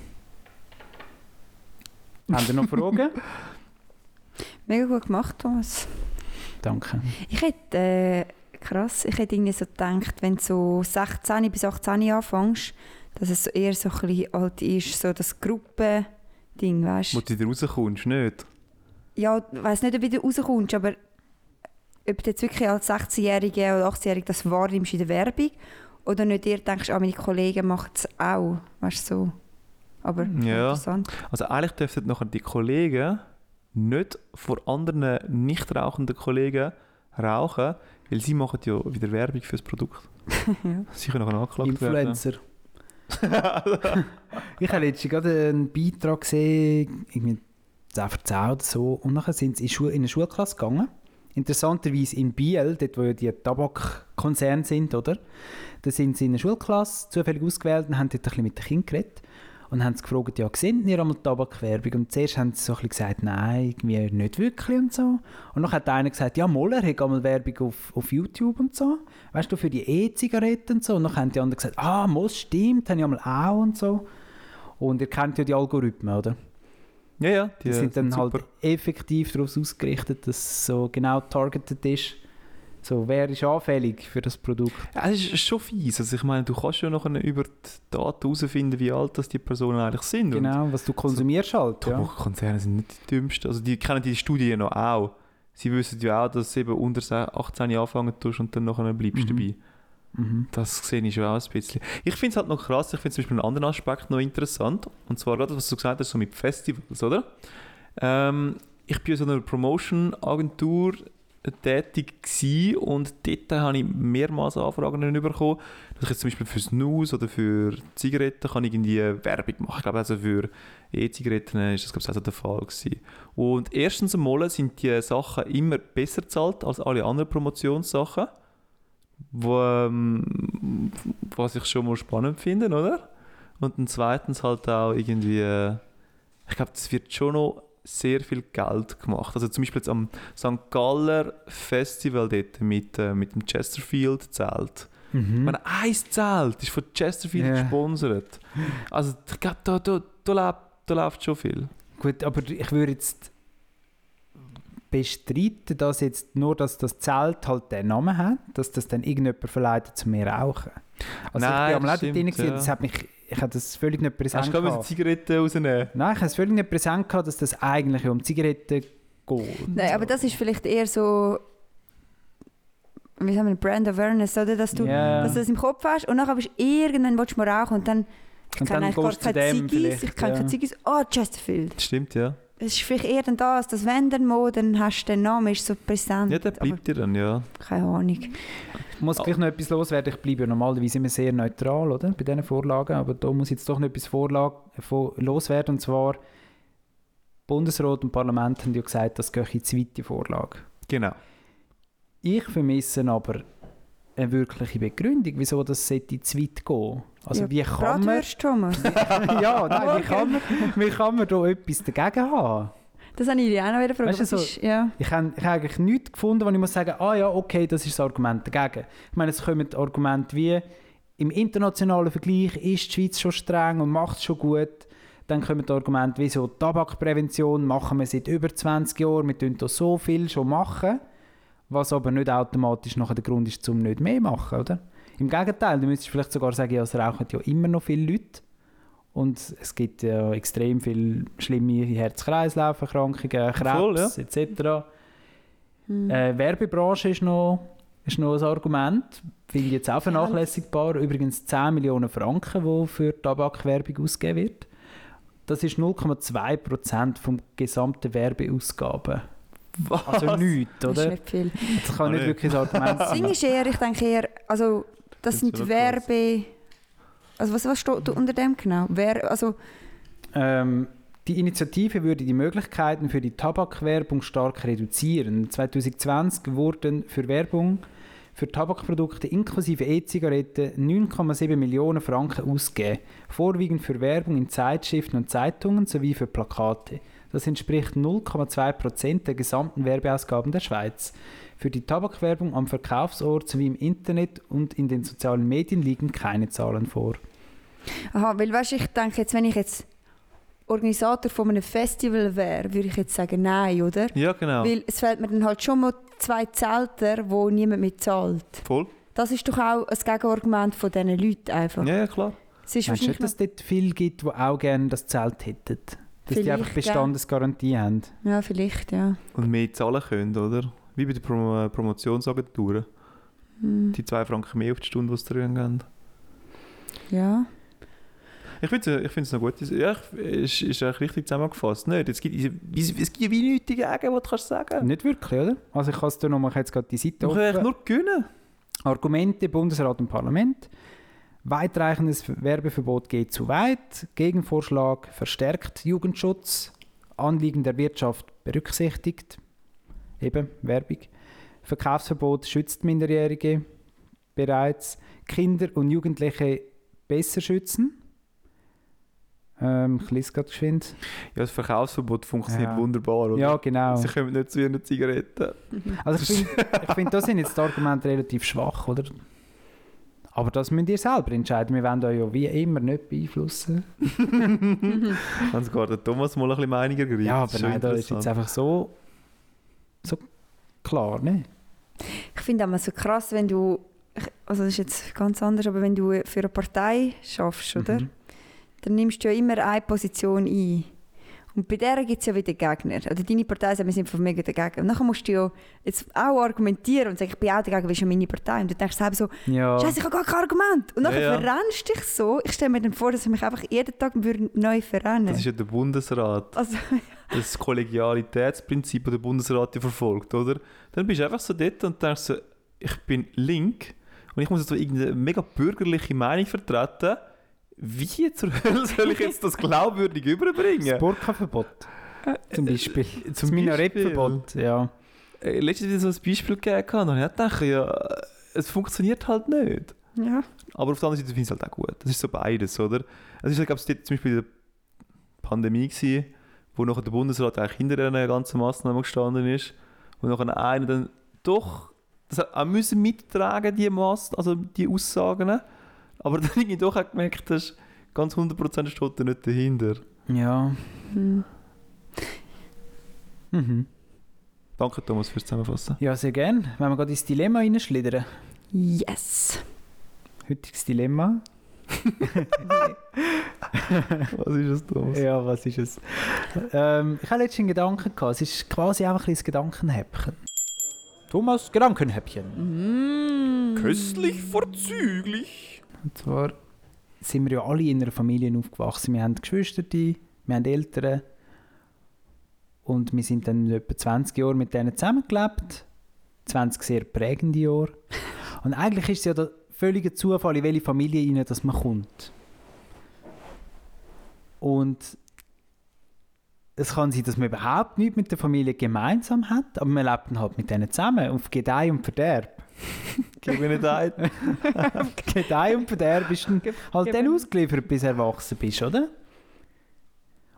Speaker 3: Haben ihr noch Fragen?
Speaker 5: Mega gut gemacht, Thomas.
Speaker 3: Danke.
Speaker 5: Ich hätte, äh, krass, ich hätte irgendwie so gedacht, wenn du so 16 bis 18 anfängst, dass es so eher so ein bisschen alt ist, so das Gruppending, weißt
Speaker 4: Wo
Speaker 5: du?
Speaker 4: du wieder rauskommst, nicht?
Speaker 5: Ja, ich weiss nicht, ob du wieder rauskommst, aber ob du jetzt wirklich als 16-Jährige oder 18-Jährige das wahrnimmst in der Werbung oder nicht dir denkst, ah, meine Kollegen machen es auch, weißt du, so. Aber
Speaker 4: Ja.
Speaker 5: interessant.
Speaker 4: Also eigentlich dürften nachher die Kollegen nicht vor anderen nicht rauchenden Kollegen rauchen, weil sie machen ja wieder Werbung für das Produkt.
Speaker 5: ja.
Speaker 4: Sie können nachher angeklagt werden.
Speaker 3: Influencer. ich habe letztens gerade einen Beitrag gesehen, irgendwie 10 vor 10 oder so, und nachher sind sie in, Schu in eine Schulklasse gegangen. Interessanterweise in Biel, dort wo ja die Tabakkonzerne sind, oder? Da sind sie in eine Schulklasse zufällig ausgewählt und haben dort ein bisschen mit den Kindern geredet. Und haben sie gefragt, ja, sehen ihr einmal Tabakwerbung? Und zuerst haben sie so ein bisschen gesagt, nein, irgendwie nicht wirklich und so. Und dann hat einer gesagt, ja, Moller hat einmal Werbung auf, auf YouTube und so. Weißt du, für die E-Zigaretten und so. Und dann haben die anderen gesagt, ah, Moss stimmt, habe ich einmal auch und so. Und ihr kennt ja die Algorithmen, oder?
Speaker 4: Ja, ja.
Speaker 3: Die,
Speaker 4: Die
Speaker 3: sind dann
Speaker 4: super.
Speaker 3: halt effektiv darauf ausgerichtet, dass es so genau targeted ist. So, wer ist anfällig für das Produkt?
Speaker 4: Ja, es ist schon fies. Also ich meine, du kannst ja nachher über die Daten herausfinden, wie alt das die Personen eigentlich sind. Und
Speaker 3: Genau, was du konsumierst halt. Ja.
Speaker 4: Tabakkonzerne sind nicht die dümmsten. Also die kennen die Studie noch auch. Sie wissen ja auch, dass du eben unter 18 Jahren anfangen tust und dann nachher bleibst
Speaker 3: Mhm.
Speaker 4: dabei.
Speaker 3: Mhm.
Speaker 4: Das sehe ich schon auch ein bisschen. Ich finde es halt noch krass, ich finde zum Beispiel einen anderen Aspekt noch interessant. Und zwar gerade, was du gesagt hast, so mit Festivals, oder? Ähm, ich bin in so einer Promotion-Agentur tätig gewesen und dort habe ich mehrmals Anfragen bekommen, dass ich jetzt zum Beispiel für Snus oder für Zigaretten kann irgendwie Werbung machen. Ich glaube, also für E-Zigaretten ist das glaube ich, also der Fall gewesen. Und erstens einmal sind die Sachen immer besser bezahlt als alle anderen Promotionssachen, wo, ähm, was ich schon mal spannend finde, oder? Und zweitens halt auch irgendwie, äh, ich glaube, es wird schon noch sehr viel Geld gemacht. Also zum Beispiel jetzt am St. Galler Festival dort mit, äh, mit dem Chesterfield Zelt. Ich
Speaker 3: Mhm.
Speaker 4: meine, ein Zelt ist von Chesterfield
Speaker 3: Ja.
Speaker 4: gesponsert. Also ich glaube, da, da, da, läuft, da läuft schon viel.
Speaker 3: Gut, aber ich würde jetzt bestreiten, dass jetzt nur, dass das Zelt halt den Namen hat, dass das dann irgendjemand verleitet zu mir rauchen. Also
Speaker 4: Nein,
Speaker 3: ich bin am dort drin,
Speaker 4: ja.
Speaker 3: das hat mich, ich habe das völlig nicht präsent
Speaker 4: Hast du gerade die Zigaretten rausnehmen?
Speaker 3: Nein, ich habe es völlig nicht präsent gehabt, dass das eigentlich um Zigaretten geht.
Speaker 5: Nein, aber das ist vielleicht eher so, wie sagen wir, Brand Awareness, oder? Dass du,
Speaker 3: Ja.
Speaker 5: dass du das im Kopf hast und bist du irgendwann willst du mal rauchen und dann ich
Speaker 3: Und dann
Speaker 5: eigentlich gar keine Ziggis, ich kenne
Speaker 3: ja.
Speaker 5: keine Ziggis, oh, Chesterfield.
Speaker 4: Stimmt, ja.
Speaker 5: Es ist vielleicht eher dann das, dass wenn dann mal, dann hast du den Namen, ist so präsent.
Speaker 4: Ja, der bleibt dir dann, ja.
Speaker 5: Keine Ahnung.
Speaker 3: Ich muss gleich noch etwas loswerden. Ich bleibe ja normalerweise immer sehr neutral oder? bei diesen Vorlagen, aber da muss jetzt doch noch etwas Vorlag vor- loswerden. Und zwar, Bundesrat und Parlament haben ja gesagt, das gehe in zweite Vorlage.
Speaker 4: Genau.
Speaker 3: Ich vermisse aber eine wirkliche Begründung, wieso das sollte zu weit gehen. Also
Speaker 5: ja,
Speaker 3: wie kann man...
Speaker 5: Thomas.
Speaker 3: ja, nein, wie kann man, wie kann man da etwas dagegen haben?
Speaker 5: Das habe ich dir auch noch wieder gefragt.
Speaker 3: So-
Speaker 5: ja.
Speaker 3: Ich habe, ich habe eigentlich nichts gefunden, wo ich muss sagen, ah ja, okay, das ist das Argument dagegen. Ich meine, es kommen Argumente wie, im internationalen Vergleich ist die Schweiz schon streng und macht es schon gut. Dann kommen Argumente wie so, Tabakprävention machen wir seit über 20 Jahren, wir tun da so viel schon machen, was aber nicht automatisch nachher der Grund ist, um nicht mehr zu machen, oder? Im Gegenteil, du müsstest vielleicht sogar sagen, ja, es rauchen ja immer noch viele Leute. Und es gibt ja extrem viele schlimme Herz-Kreislauf-Erkrankungen,
Speaker 4: Voll,
Speaker 3: Krebs etc.
Speaker 5: Hm.
Speaker 3: Äh, Werbebranche ist noch, ist noch ein Argument. Finde ich jetzt auch vernachlässigbar. Übrigens 10 Millionen Franken, die für Tabakwerbung ausgegeben wird. Das ist 0,2% vom gesamten Werbeausgaben.
Speaker 4: Was?
Speaker 3: Also nichts,
Speaker 5: Das ist
Speaker 3: oder?
Speaker 5: nicht viel.
Speaker 3: Das kann nicht wirklich ein Argument
Speaker 5: Das Ding
Speaker 3: sein.
Speaker 5: ist eher, ich denke eher, also das sind Werbe... Also was, was steht unter dem genau? Wer, also,
Speaker 3: Ähm, die Initiative würde die Möglichkeiten für die Tabakwerbung stark reduzieren. 2020 wurden für Werbung für Tabakprodukte inklusive E-Zigaretten 9,7 Millionen Franken ausgegeben, vorwiegend für Werbung in Zeitschriften und Zeitungen sowie für Plakate. Das entspricht 0,2 Prozent der gesamten Werbeausgaben der Schweiz. Für die Tabakwerbung am Verkaufsort sowie im Internet und in den sozialen Medien liegen keine Zahlen vor.
Speaker 5: aha, weil weißt, du, ich denke jetzt, wenn ich jetzt Organisator von einem Festival wäre, würde ich jetzt sagen, nein, oder?
Speaker 4: Ja, genau.
Speaker 5: Weil es fehlt mir dann halt schon mal zwei Zelter, wo niemand mehr zahlt.
Speaker 4: Voll.
Speaker 5: Das ist doch auch ein Gegenargument von diesen Leuten einfach.
Speaker 4: Ja, klar.
Speaker 5: Es ist
Speaker 3: Meinst du nicht, dass es dort viele gibt, die auch gerne das Zelt hätten? Dass die
Speaker 5: Vielleicht,
Speaker 3: einfach
Speaker 5: ja.
Speaker 3: Bestandesgarantie haben?
Speaker 5: ja, vielleicht, ja.
Speaker 4: Und mehr zahlen können, oder? Wie bei den Prom Promotionsagenturen.
Speaker 5: Hm.
Speaker 4: Die zwei Franken mehr auf die Stunde, die sie drin geben.
Speaker 5: Ja.
Speaker 4: Ich finde es ich find's noch gut. Ja, ich- ist, ist eigentlich richtig zusammengefasst. Nicht? Es, gibt, es es gibt wie nichts dagegen, was du kannst sagen
Speaker 3: Nicht wirklich, oder? Also ich kann es dir nochmal, ich habe jetzt gerade die Seite
Speaker 4: Man kann eigentlich
Speaker 3: offen.
Speaker 4: nur gewinnen.
Speaker 3: Argumente Bundesrat und Parlament. Weitreichendes Werbeverbot geht zu weit. Gegenvorschlag verstärkt Jugendschutz. Anliegen der Wirtschaft berücksichtigt. Eben Werbung. Verkaufsverbot schützt Minderjährige bereits. Kinder und Jugendliche besser schützen. Ähm, ich lese gerade geschwind.
Speaker 4: Ja, das Verkaufsverbot funktioniert
Speaker 3: Ja.
Speaker 4: wunderbar, oder?
Speaker 3: Ja, genau.
Speaker 4: Sie kommen nicht zu ihren Zigaretten.
Speaker 3: Also ich finde, find, da sind jetzt die Argumente relativ schwach, oder? Aber das müsst ihr selber entscheiden. Wir wollen euch ja wie immer nicht beeinflussen.
Speaker 4: Haben sogar der Thomas mal ein bisschen Meinung ergreift.
Speaker 3: Ja, aber nein, da ist jetzt einfach so, so klar, ne?
Speaker 5: Ich finde auch so krass, wenn du, also das ist jetzt ganz anders, aber wenn du für eine Partei schaffst, oder?
Speaker 3: Mhm.
Speaker 5: Dann nimmst du ja immer eine Position ein. Und bei der gibt es ja wieder Gegner. Oder deine Partei sagt, wir sind von mega dagegen. Und dann musst du ja jetzt auch argumentieren und sagen, ich bin auch dagegen, es ja meine Partei. Und du denkst selber so,
Speaker 3: Ja,
Speaker 5: Scheiße, ich habe gar kein Argument. Und dann
Speaker 4: Ja, ja.
Speaker 5: verrennst du dich so. Ich stelle mir dann vor, dass ich mich einfach jeden Tag neu verrennen
Speaker 4: Das ist ja der Bundesrat.
Speaker 5: Also,
Speaker 4: Das Kollegialitätsprinzip, das der Bundesrat ja verfolgt, oder? Dann bist du einfach so dort und denkst so, ich bin link und ich muss jetzt so irgendeine mega bürgerliche Meinung vertreten. Wie zur Hölle soll ich jetzt das glaubwürdig
Speaker 3: das
Speaker 4: überbringen?
Speaker 3: Burka-Verbot zum Beispiel. das
Speaker 4: zum
Speaker 3: Minarettverbot, ja.
Speaker 4: Äh, Letztens wieder so ein Beispiel gegeben und ich dachte, ja, es funktioniert halt nicht.
Speaker 5: ja.
Speaker 4: Aber auf der anderen Seite finde ich es halt auch gut. Das ist so beides, oder? Es ist, glaube ich, zum Beispiel in der Pandemie gewesen, wo nachher der Bundesrat eigentlich hinter einer ganzen Massnahme gestanden ist und nachher einer dann doch das auch müssen mittragen, die Mass, also die Aussagen. Aber dann habe ich doch auch gemerkt, dass ganz 100% steht da nicht dahinter.
Speaker 3: Ja.
Speaker 5: Hm.
Speaker 3: Mhm.
Speaker 4: Danke Thomas fürs Zusammenfassen.
Speaker 3: Ja, sehr gern. Wenn wir gerade ins Dilemma reinschlittern.
Speaker 5: Yes.
Speaker 3: Heutiges Dilemma.
Speaker 4: Was ist das, Thomas?
Speaker 3: Ja, was ist es? Ähm, ich hatte letztens einen Gedanken gehabt. Es ist quasi einfach ein Gedankenhäppchen. Thomas, Gedankenhäppchen.
Speaker 5: Mm.
Speaker 4: Köstlich vorzüglich.
Speaker 3: Und zwar sind wir ja alle in einer Familie aufgewachsen. Wir haben Geschwister, wir haben Eltern. Und wir sind dann etwa 20 Jahre mit denen zusammengelebt. 20 sehr prägende Jahre. Und eigentlich ist es ja der völlige Zufall, in welche Familie rein, dass man kommt. Und es kann sein, dass man überhaupt nichts mit der Familie gemeinsam hat, aber man lebt dann halt mit denen zusammen, auf Gedeih und Verderb.
Speaker 4: Gib mir nicht ein.
Speaker 3: Gedeih und Verderb ist dann halt dann ausgeliefert, bis du erwachsen bist, oder?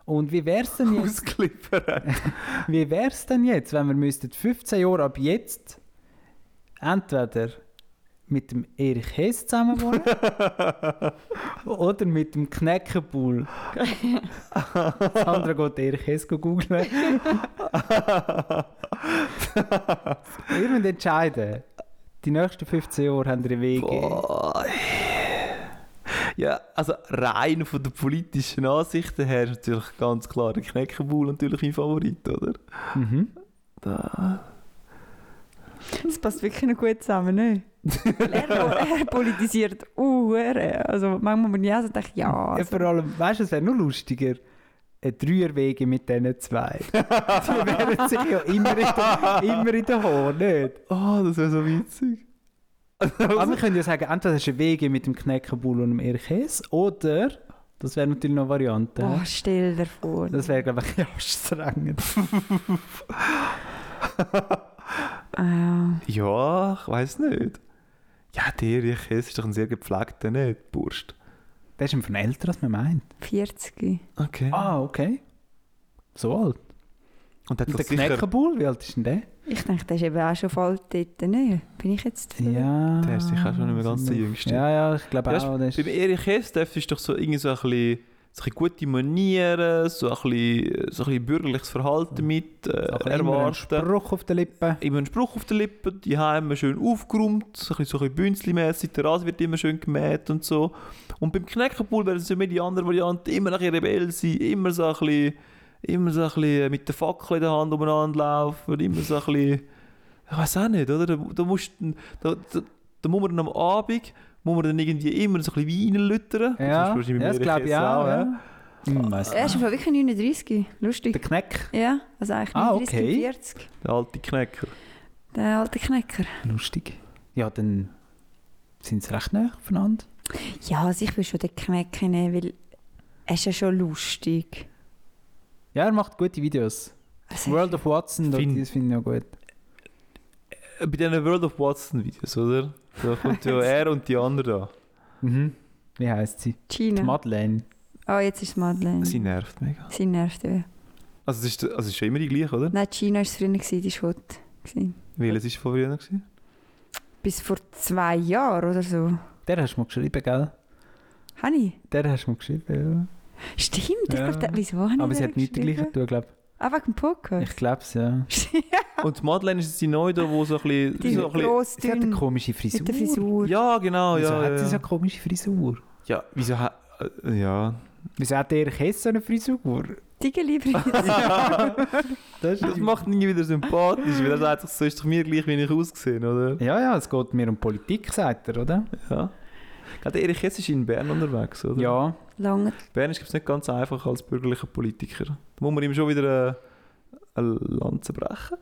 Speaker 3: Und wie wär's denn jetzt,
Speaker 4: Ausgeliefert.
Speaker 3: wie wär's denn jetzt, wenn wir müssten 15 Jahre ab jetzt entweder mit dem Erich Hess zusammen wohnen oder mit dem Kneckenbull. Das andere geht Erich Hess googeln. Müsst entscheiden. Die nächsten 15 Jahre haben ihr Wege.
Speaker 4: Boah. Ja, also rein von den politischen Ansichten her ist natürlich ganz klar der Kneckenbull natürlich mein Favorit, oder?
Speaker 3: Mhm.
Speaker 4: Da.
Speaker 5: Das passt wirklich noch gut zusammen, ne? Er, er politisiert uh, Also manchmal muss ich auch so denken, ja,
Speaker 3: Ja,
Speaker 5: also,
Speaker 3: vor allem, weißt du, es wäre noch lustiger. Ein Dreierwege mit diesen zwei. Die wären sich ja immer in der, immer in der Haare, nicht?
Speaker 4: Oh, das wäre so witzig.
Speaker 3: Aber wir können ja sagen, entweder hast du einen Wege mit dem Kneckenbull und dem Erches oder, das wäre natürlich noch eine Variante.
Speaker 5: oh, stell dir vor.
Speaker 3: Das wäre, glaube ich, anstrengend.
Speaker 5: Ah,
Speaker 4: Ja, ich weiß nicht. Ja, der Erich Hess ist doch ein sehr gepflegter, nicht? Burst.
Speaker 3: Der ist ihm von älter, als man meint.
Speaker 5: 40.
Speaker 4: Okay.
Speaker 3: Ah, okay. So alt.
Speaker 4: Und der
Speaker 3: Und. Kneckenbull, wie alt ist denn der?
Speaker 5: Ich denke, der ist eben auch schon voll dort, ne? Bin ich jetzt verrückt?
Speaker 3: Ja.
Speaker 4: Der ist sicher schon nicht mehr ganz der Jüngste.
Speaker 3: Ja, ja, ich glaube
Speaker 4: Ja,
Speaker 3: auch. Ist,
Speaker 4: Beim Erich Hess dürftest du doch so irgendwie so ein bisschen, bisschen gute Manieren, so ein bisschen, so ein bisschen bürgerliches Verhalten mit äh,
Speaker 3: so ein bisschen immer ein
Speaker 4: erwarten.
Speaker 3: Spruch auf den Lippen.
Speaker 4: Immer ein Spruch auf den Lippen, die haben immer schön aufgeräumt, so ein bisschen, so ein bisschen der Rasen wird immer schön gemäht und so. Und beim Kneckenpool werden sie mit die andere Variante immer ein bisschen rebell sein, immer so ein bisschen, immer so ein bisschen mit der Fackel in der Hand umeinander laufen, immer so ein bisschen, ich weiß auch nicht, oder? Da, da, musst, da, da, da muss man am Abend, muss man dann irgendwie immer so ein bisschen Wein lüttern.
Speaker 3: Ja,
Speaker 4: Das
Speaker 3: ja das glaube ich auch.
Speaker 4: ja.
Speaker 3: Ja. Hm,
Speaker 5: Er ist im Fall wirklich 39.
Speaker 3: Der
Speaker 5: Lustig.
Speaker 3: Kneck.
Speaker 5: Ja, also eigentlich
Speaker 3: Ah,
Speaker 5: 39
Speaker 3: okay.
Speaker 5: 40.
Speaker 4: Der alte Knecker.
Speaker 5: Der alte Knecker.
Speaker 3: Lustig. Ja, dann sind sie recht nah voneinander.
Speaker 5: Ja, also ich will schon den Knecker nehmen, weil er ist ja schon lustig.
Speaker 3: Ja, er macht gute Videos.
Speaker 5: Also,
Speaker 3: World of Watson,
Speaker 4: Find-
Speaker 3: das finde ich auch gut.
Speaker 4: Äh, Bei diesen World of Watson Videos, oder? Da kommt ja er und die andere da.
Speaker 3: Mhm. Wie heißt sie? Die
Speaker 5: Gina.
Speaker 3: Madeleine.
Speaker 5: Oh, jetzt ist es Madeleine.
Speaker 4: Sie nervt mega.
Speaker 5: Sie nervt ja.
Speaker 4: Also es ist, also es ist schon immer die gleiche, oder?
Speaker 5: Nein, Gina war es früher, gewesen, die war hot. gewesen.
Speaker 4: Welches ist von früher gewesen?
Speaker 5: Bis vor zwei Jahren oder so.
Speaker 3: Der hast du mal geschrieben, gell?
Speaker 5: Habe ich?
Speaker 3: Der hast du mal geschrieben,
Speaker 5: Stimmt, ich
Speaker 3: Ja.
Speaker 5: glaube, der- wieso habe ich
Speaker 3: ja. Aber sie hat nichts
Speaker 5: geschrieben?
Speaker 3: dergleichen getan, glaube
Speaker 5: Ah, wegen dem
Speaker 3: ich.
Speaker 5: Podcast?
Speaker 3: Ich glaube es, ja.
Speaker 4: Und die Madeleine ist die neue da, wo so ein bisschen...
Speaker 5: die
Speaker 4: so ein bisschen
Speaker 3: Sie hat eine komische Frisur.
Speaker 5: mit der Frisur.
Speaker 4: ja, genau,
Speaker 3: Wieso
Speaker 4: ja.
Speaker 3: hat sie so
Speaker 4: Ja,
Speaker 3: eine komische Frisur?
Speaker 4: ja wieso hat... Äh, ja.
Speaker 3: Wieso hat der Hess so eine Frisur?
Speaker 5: Digeli übrigens.
Speaker 3: Das,
Speaker 4: Das macht ihn wieder sympathisch, weil er sagt, so ist doch mir gleich, wie ich ausgesehen, oder?
Speaker 3: Ja, ja, es geht mir um Politik, sagt er, oder?
Speaker 4: Ja. Gerade Erich Hess ist in Bern unterwegs, oder?
Speaker 3: Ja.
Speaker 5: Lange.
Speaker 4: Bern ist glaub's, nicht ganz einfach als bürgerlicher Politiker. Da muss man ihm schon wieder eine, eine Lanze brechen.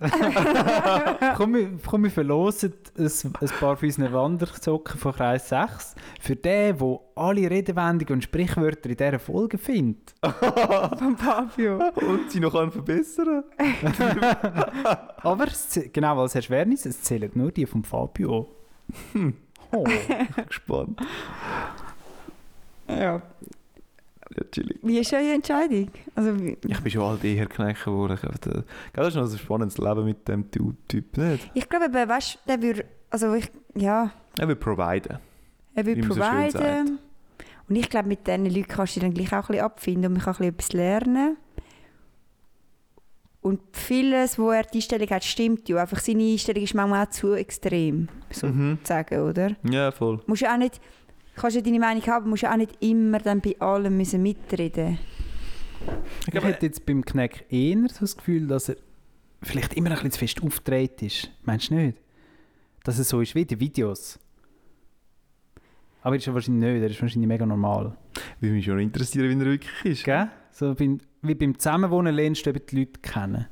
Speaker 3: komm, wir, komm, wir verlosen ein, ein paar von unseren Wandersocken von Kreis 6 für den, der alle Redewendungen und Sprichwörter in dieser Folge findet.
Speaker 5: Von Fabio.
Speaker 4: Und sie noch kann verbessern
Speaker 3: Aber, es, genau, als Herr es zählen nur die von Fabio. Oh.
Speaker 4: Gespannt.
Speaker 5: Ja.
Speaker 4: Ja, chillig.
Speaker 5: Wie ist eure Entscheidung? Also, wie-
Speaker 4: Ich bin schon halt eher geknackt worden. Gell, Das ist noch ein spannendes Leben mit dem Typ, nicht?
Speaker 5: ich glaube, eben, weißt, der würde, also ich, ja,
Speaker 4: Er will providen.
Speaker 5: er will
Speaker 4: Wie man so
Speaker 5: providen. Und ich glaube, mit diesen Leuten kannst du dich dann gleich auch ein bisschen abfinden und man kann ein bisschen etwas lernen. Und vieles, wo er die Einstellung hat, stimmt ja. Einfach seine Einstellung ist manchmal auch zu extrem,
Speaker 4: Mhm.
Speaker 5: sozusagen, oder?
Speaker 4: Ja, voll.
Speaker 5: Musst ja auch nicht, kannst ja deine Meinung haben, musst ja auch nicht immer dann bei allem müssen mitreden
Speaker 4: Ich
Speaker 3: Ich hätte jetzt beim Kneck eher so das Gefühl, dass er vielleicht immer ein bisschen zu fest aufgedreht ist. Meinst du nicht? Dass es so ist wie in den Videos. Aber er ist ja wahrscheinlich nicht, er ist wahrscheinlich mega normal.
Speaker 4: würde mich schon interessieren, wie er wirklich ist.
Speaker 3: Gell? So beim, wie beim Zusammenwohnen lernst du eben die Leute kennen.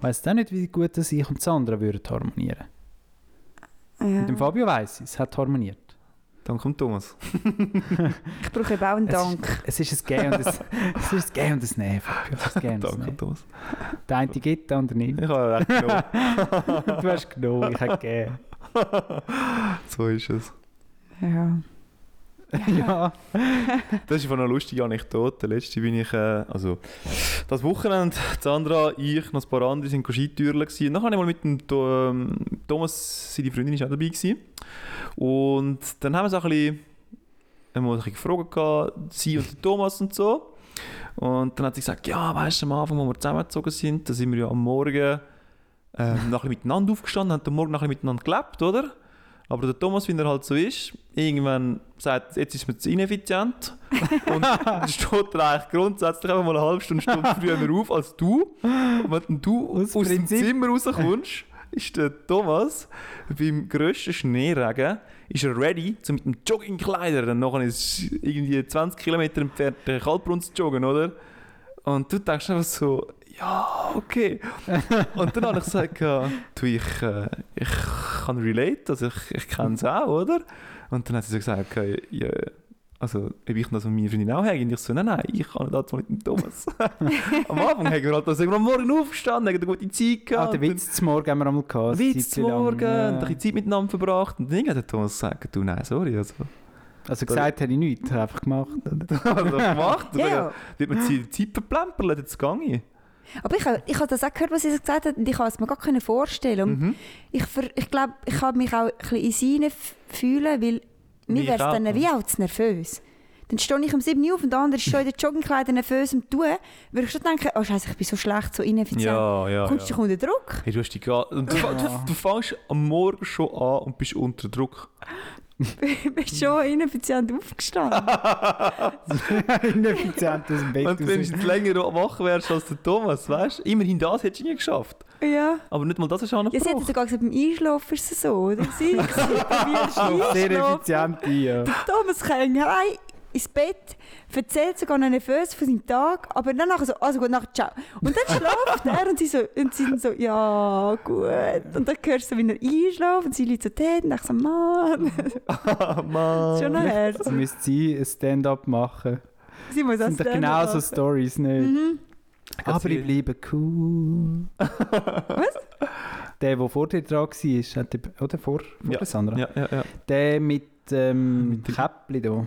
Speaker 3: Weißt du auch nicht, wie gut dass ich und Sandra würden harmonieren.
Speaker 5: Ja.
Speaker 3: Mit dem Fabio weiss ich, es hat harmoniert.
Speaker 4: Danke dem Thomas.
Speaker 5: Ich brauche eben auch einen
Speaker 3: Es ist-
Speaker 5: Dank.
Speaker 3: Es ist ein Gehen und ein, es Gehen und ein Fabio. Es ist
Speaker 4: Danke. Thomas.
Speaker 3: Der eine gibt, der andere nicht.
Speaker 4: Ich habe ja recht genommen.
Speaker 3: Du hast genommen, ich habe gegeben.
Speaker 4: so ist es.
Speaker 5: Ja.
Speaker 3: ja.
Speaker 4: Das ist von einer lustigen Anekdote. Letzte bin ich, äh, also das Wochenende, Sandra, ich, noch ein paar andere sind Skitürler gewesen. Nachher habe ich mal mit dem ähm, Thomas, seine Freundin, ist auch dabei gewesen. Und dann haben wir so ein bisschen, haben wir ein bisschen gefragt, sie und Thomas und so. Und dann hat sie gesagt, ja, weißt du, am Anfang, wo wir zusammengezogen sind, da sind wir ja am Morgen ähm, miteinander aufgestanden, haben am Morgen bisschen miteinander gelebt, oder? Aber der Thomas, wie er halt so ist, irgendwann sagt, jetzt ist mir zu ineffizient. Und dann steht er eigentlich grundsätzlich einfach mal eine halbe Stunde, Stunde früher auf als du. Und wenn du
Speaker 3: Aus
Speaker 4: aus, dem. Zimmer rauskommst, ist der Thomas beim grössten Schneeregen ist er ready, so mit dem Joggingkleider dann nachher ist irgendwie 20 Kilometer entfernt den Kaltbrunn zu joggen, oder? Und du denkst einfach so, ja, okay. Und dann habe ich gesagt, du, ich, äh, ich kann relate, also ich, ich kenne es auch, oder? Und dann hat sie so gesagt, okay, ja, also ob ich das mit meiner Freundin auch habe. Und ich so, nein, nein, ich kann das mit dem Thomas. am Anfang haben wir halt also am Morgen aufgestanden, haben eine gute Zeit
Speaker 3: Ah,
Speaker 4: gehabt.
Speaker 3: den Witz zum Morgen haben wir einmal gehabt.
Speaker 4: Witz
Speaker 3: lang.
Speaker 4: morgen,
Speaker 3: Ja.
Speaker 4: ein bisschen Zeit miteinander verbracht. Und dann hat der Thomas gesagt, du, nein, sorry, also.
Speaker 3: Also gesagt habe ich nichts, habe einfach gemacht.
Speaker 4: Er gemacht?
Speaker 5: Ja.
Speaker 4: Wird man die Zeit verplempern, jetzt gehe ich.
Speaker 5: Aber ich, habe- ich habe das auch gehört, was sie gesagt hat, und ich kann es mir gar nicht vorstellen.
Speaker 4: Mhm.
Speaker 5: ich, ich glaube, ich kann mich auch ein bisschen in fühlen, weil mir wäre es dann wie auch zu nervös. Dann stehe ich um 7 Uhr auf und der andere ist schon in den Joggingkleidern nervös am Tun. Würde ich schon denken, oh Scheiße, ich bin so schlecht, so ineffizient.
Speaker 4: Ja, ja.
Speaker 5: Kommst du
Speaker 4: ja.
Speaker 5: dich unter Druck?
Speaker 4: Hey, du hast und du, du, du fängst am Morgen schon an und bist unter Druck.
Speaker 5: Ich bin schon ineffizient aufgestanden.
Speaker 3: Ineffizient aus dem Bett
Speaker 4: Wenn du länger wach wärst als der Thomas, weißt du? Immerhin das hättest du nie geschafft.
Speaker 5: ja.
Speaker 4: Aber nicht mal das du auch noch
Speaker 5: Ja, sie hat sogar gesagt, beim Einschlafen ist es so, oder? Sie probierst
Speaker 3: Sehr
Speaker 5: einschlafen.
Speaker 3: effizient ein, ja.
Speaker 5: Thomas kommt heim ins Bett, erzählt sogar noch nervös von seinem Tag, aber dann nachher so, also gut, nachher ciao. Und dann schlaft er und sie, so, und sie dann so, ja, gut. Und dann hörst du so, wie er einschläft und sie liegt so dort und ich so, Mann,
Speaker 4: Ah, Mann.
Speaker 5: schon noch Herz.
Speaker 3: Jetzt müsste sie ein Stand-up machen.
Speaker 5: Sie muss
Speaker 3: Das sind doch genau so Stories, nicht?
Speaker 5: Mhm.
Speaker 3: Aber ich bleibe cool.
Speaker 5: Was?
Speaker 3: Der, der vor dir dran war, hat die- oder vor, vor
Speaker 4: Ja.
Speaker 3: der Sandra?
Speaker 4: Ja, ja, ja.
Speaker 3: Der mit ähm,
Speaker 4: Mit der-
Speaker 3: Käppli da.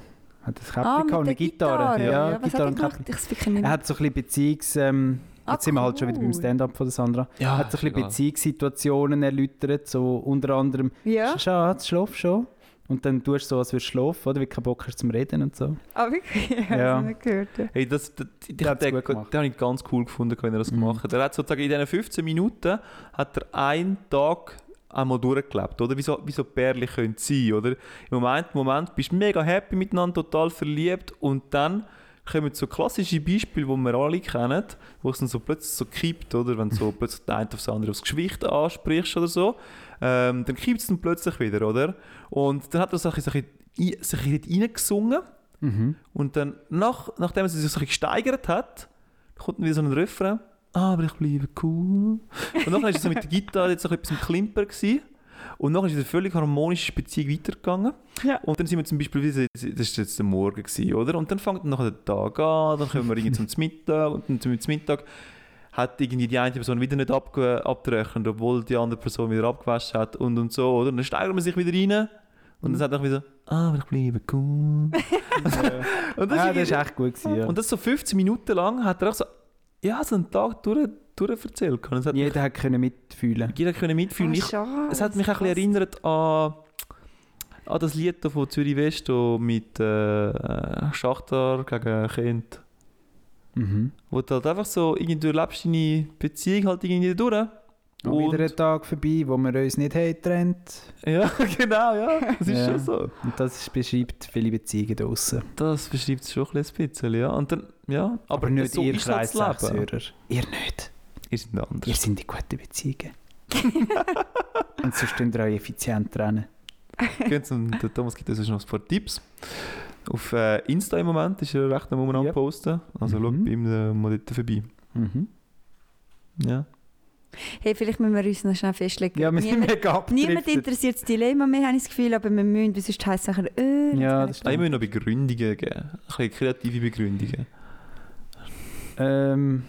Speaker 3: Hat das Käppli
Speaker 5: Ah,
Speaker 3: gehabt
Speaker 5: mit
Speaker 3: und
Speaker 5: der
Speaker 3: eine Gitarre.
Speaker 5: Gitarre.
Speaker 3: Ja,
Speaker 5: was
Speaker 3: Gitarre
Speaker 5: hat
Speaker 3: und
Speaker 5: er gemacht? Ich nicht
Speaker 3: Er hat so ein bisschen Beziehungs... Ähm,
Speaker 5: Ah,
Speaker 3: jetzt sind wir halt schon wieder beim
Speaker 5: cool.
Speaker 3: Stand-up von der Sandra.
Speaker 4: Ja,
Speaker 3: Er hat so ein bisschen Beziehungssituationen erläutert, so unter anderem
Speaker 5: Ja,
Speaker 3: «Schatz, schlaf schon?» Und dann tust du so, als würdest du schlafen, oder? Weil du keinen Bock hast zum Reden und so.
Speaker 5: ah, wirklich? Ich
Speaker 3: Ja.
Speaker 5: habe es nicht gehört. ja.
Speaker 4: Hey, das, das, das, den, den,
Speaker 3: gemacht.
Speaker 4: habe ich ganz cool gefunden, wenn er das
Speaker 3: Mhm.
Speaker 4: gemacht hat. Er hat sozusagen in diesen 15 Minuten hat er einen Tag einmal durchgelebt, oder? Wie so, wie so Pärchen können sein, oder? Im Moment, im Moment bist du mega happy miteinander, total verliebt und dann kommen so klassische Beispiele, die wir alle kennen, wo es dann so plötzlich so kippt, oder? Wenn so plötzlich der eine aufs andere aufs Gewicht ansprichst oder so, ähm, dann kippt es dann plötzlich wieder, oder? Und dann hat er so ein bisschen, ein- sich ein bisschen reingesungen
Speaker 3: Mhm.
Speaker 4: und dann, nach, nachdem er sich so ein bisschen gesteigert hat, kommt dann wieder so ein Refrain. Ah, aber ich bleibe cool. Und dann war er so mit der Gitarre jetzt ein bisschen im Klimper. Gewesen. Und dann ist eine völlig harmonische Beziehung weitergegangen.
Speaker 5: Ja.
Speaker 4: Und dann sind wir zum Beispiel, das war jetzt der Morgen, gewesen, oder? Und dann fängt nachher der Tag an, dann kommen wir irgendwie zum Mittag und dann zum Mittag hat irgendwie die eine Person wieder nicht abge abgerechnet, obwohl die andere Person wieder abgewaschen hat und und so, oder? Und dann steigert man sich wieder rein und dann sagt er wieder, aber ich bleibe cool. und, das
Speaker 3: ja,
Speaker 4: ist
Speaker 3: das war echt gut. Gewesen, ja.
Speaker 4: und das so 15 Minuten lang hat er auch so, ja, so einen Tag durch, durch erzählt. Und es hat
Speaker 3: Jeder hat können mitfühlen.
Speaker 4: jeder können mitfühlen.
Speaker 5: Ah,
Speaker 4: ich,
Speaker 5: schade,
Speaker 4: es hat mich auch ein bisschen erinnert an, an das Lied da von Zürich West mit äh, Schachtar gegen Kind.
Speaker 3: Mhm.
Speaker 4: Wo du halt einfach so, irgendwie, du lebst deine Beziehung halt irgendwie durch.
Speaker 3: Und wieder ein Tag vorbei, wo wir uns nicht haben getrennt.
Speaker 4: Ja, genau, ja. Das ist
Speaker 3: Ja.
Speaker 4: schon so.
Speaker 3: Und das beschreibt viele Beziehungen draussen.
Speaker 4: Das beschreibt es schon ein bisschen, ja. Und dann, ja.
Speaker 3: Aber, nicht
Speaker 4: so
Speaker 3: ihr Kreis. Hörer. Ihr nicht.
Speaker 4: Ihr seid
Speaker 3: Ihr
Speaker 4: anders.
Speaker 3: sind die guten Beziehungen. Und sonst könnt ihr euch effizient trennen.
Speaker 4: Der Thomas gibt uns noch ein paar Tipps. Auf äh, Insta im Moment ist er recht am Moment
Speaker 3: Yep.
Speaker 4: posten. Also
Speaker 3: Mhm.
Speaker 4: schaut bei ihm äh, mal dort vorbei.
Speaker 3: Mhm.
Speaker 4: Ja.
Speaker 5: Hey, vielleicht müssen wir uns noch schnell festlegen.
Speaker 3: Ja, wir sind
Speaker 5: niemand,
Speaker 3: mega
Speaker 5: niemand interessiert das Dilemma mehr, habe ich das Gefühl, aber wir müssen, weil sonst heisst es nachher, äh,
Speaker 3: Ja,
Speaker 5: das
Speaker 4: Ah, ich muss noch Begründungen geben. Ein bisschen kreative Begründungen.
Speaker 3: Ähm,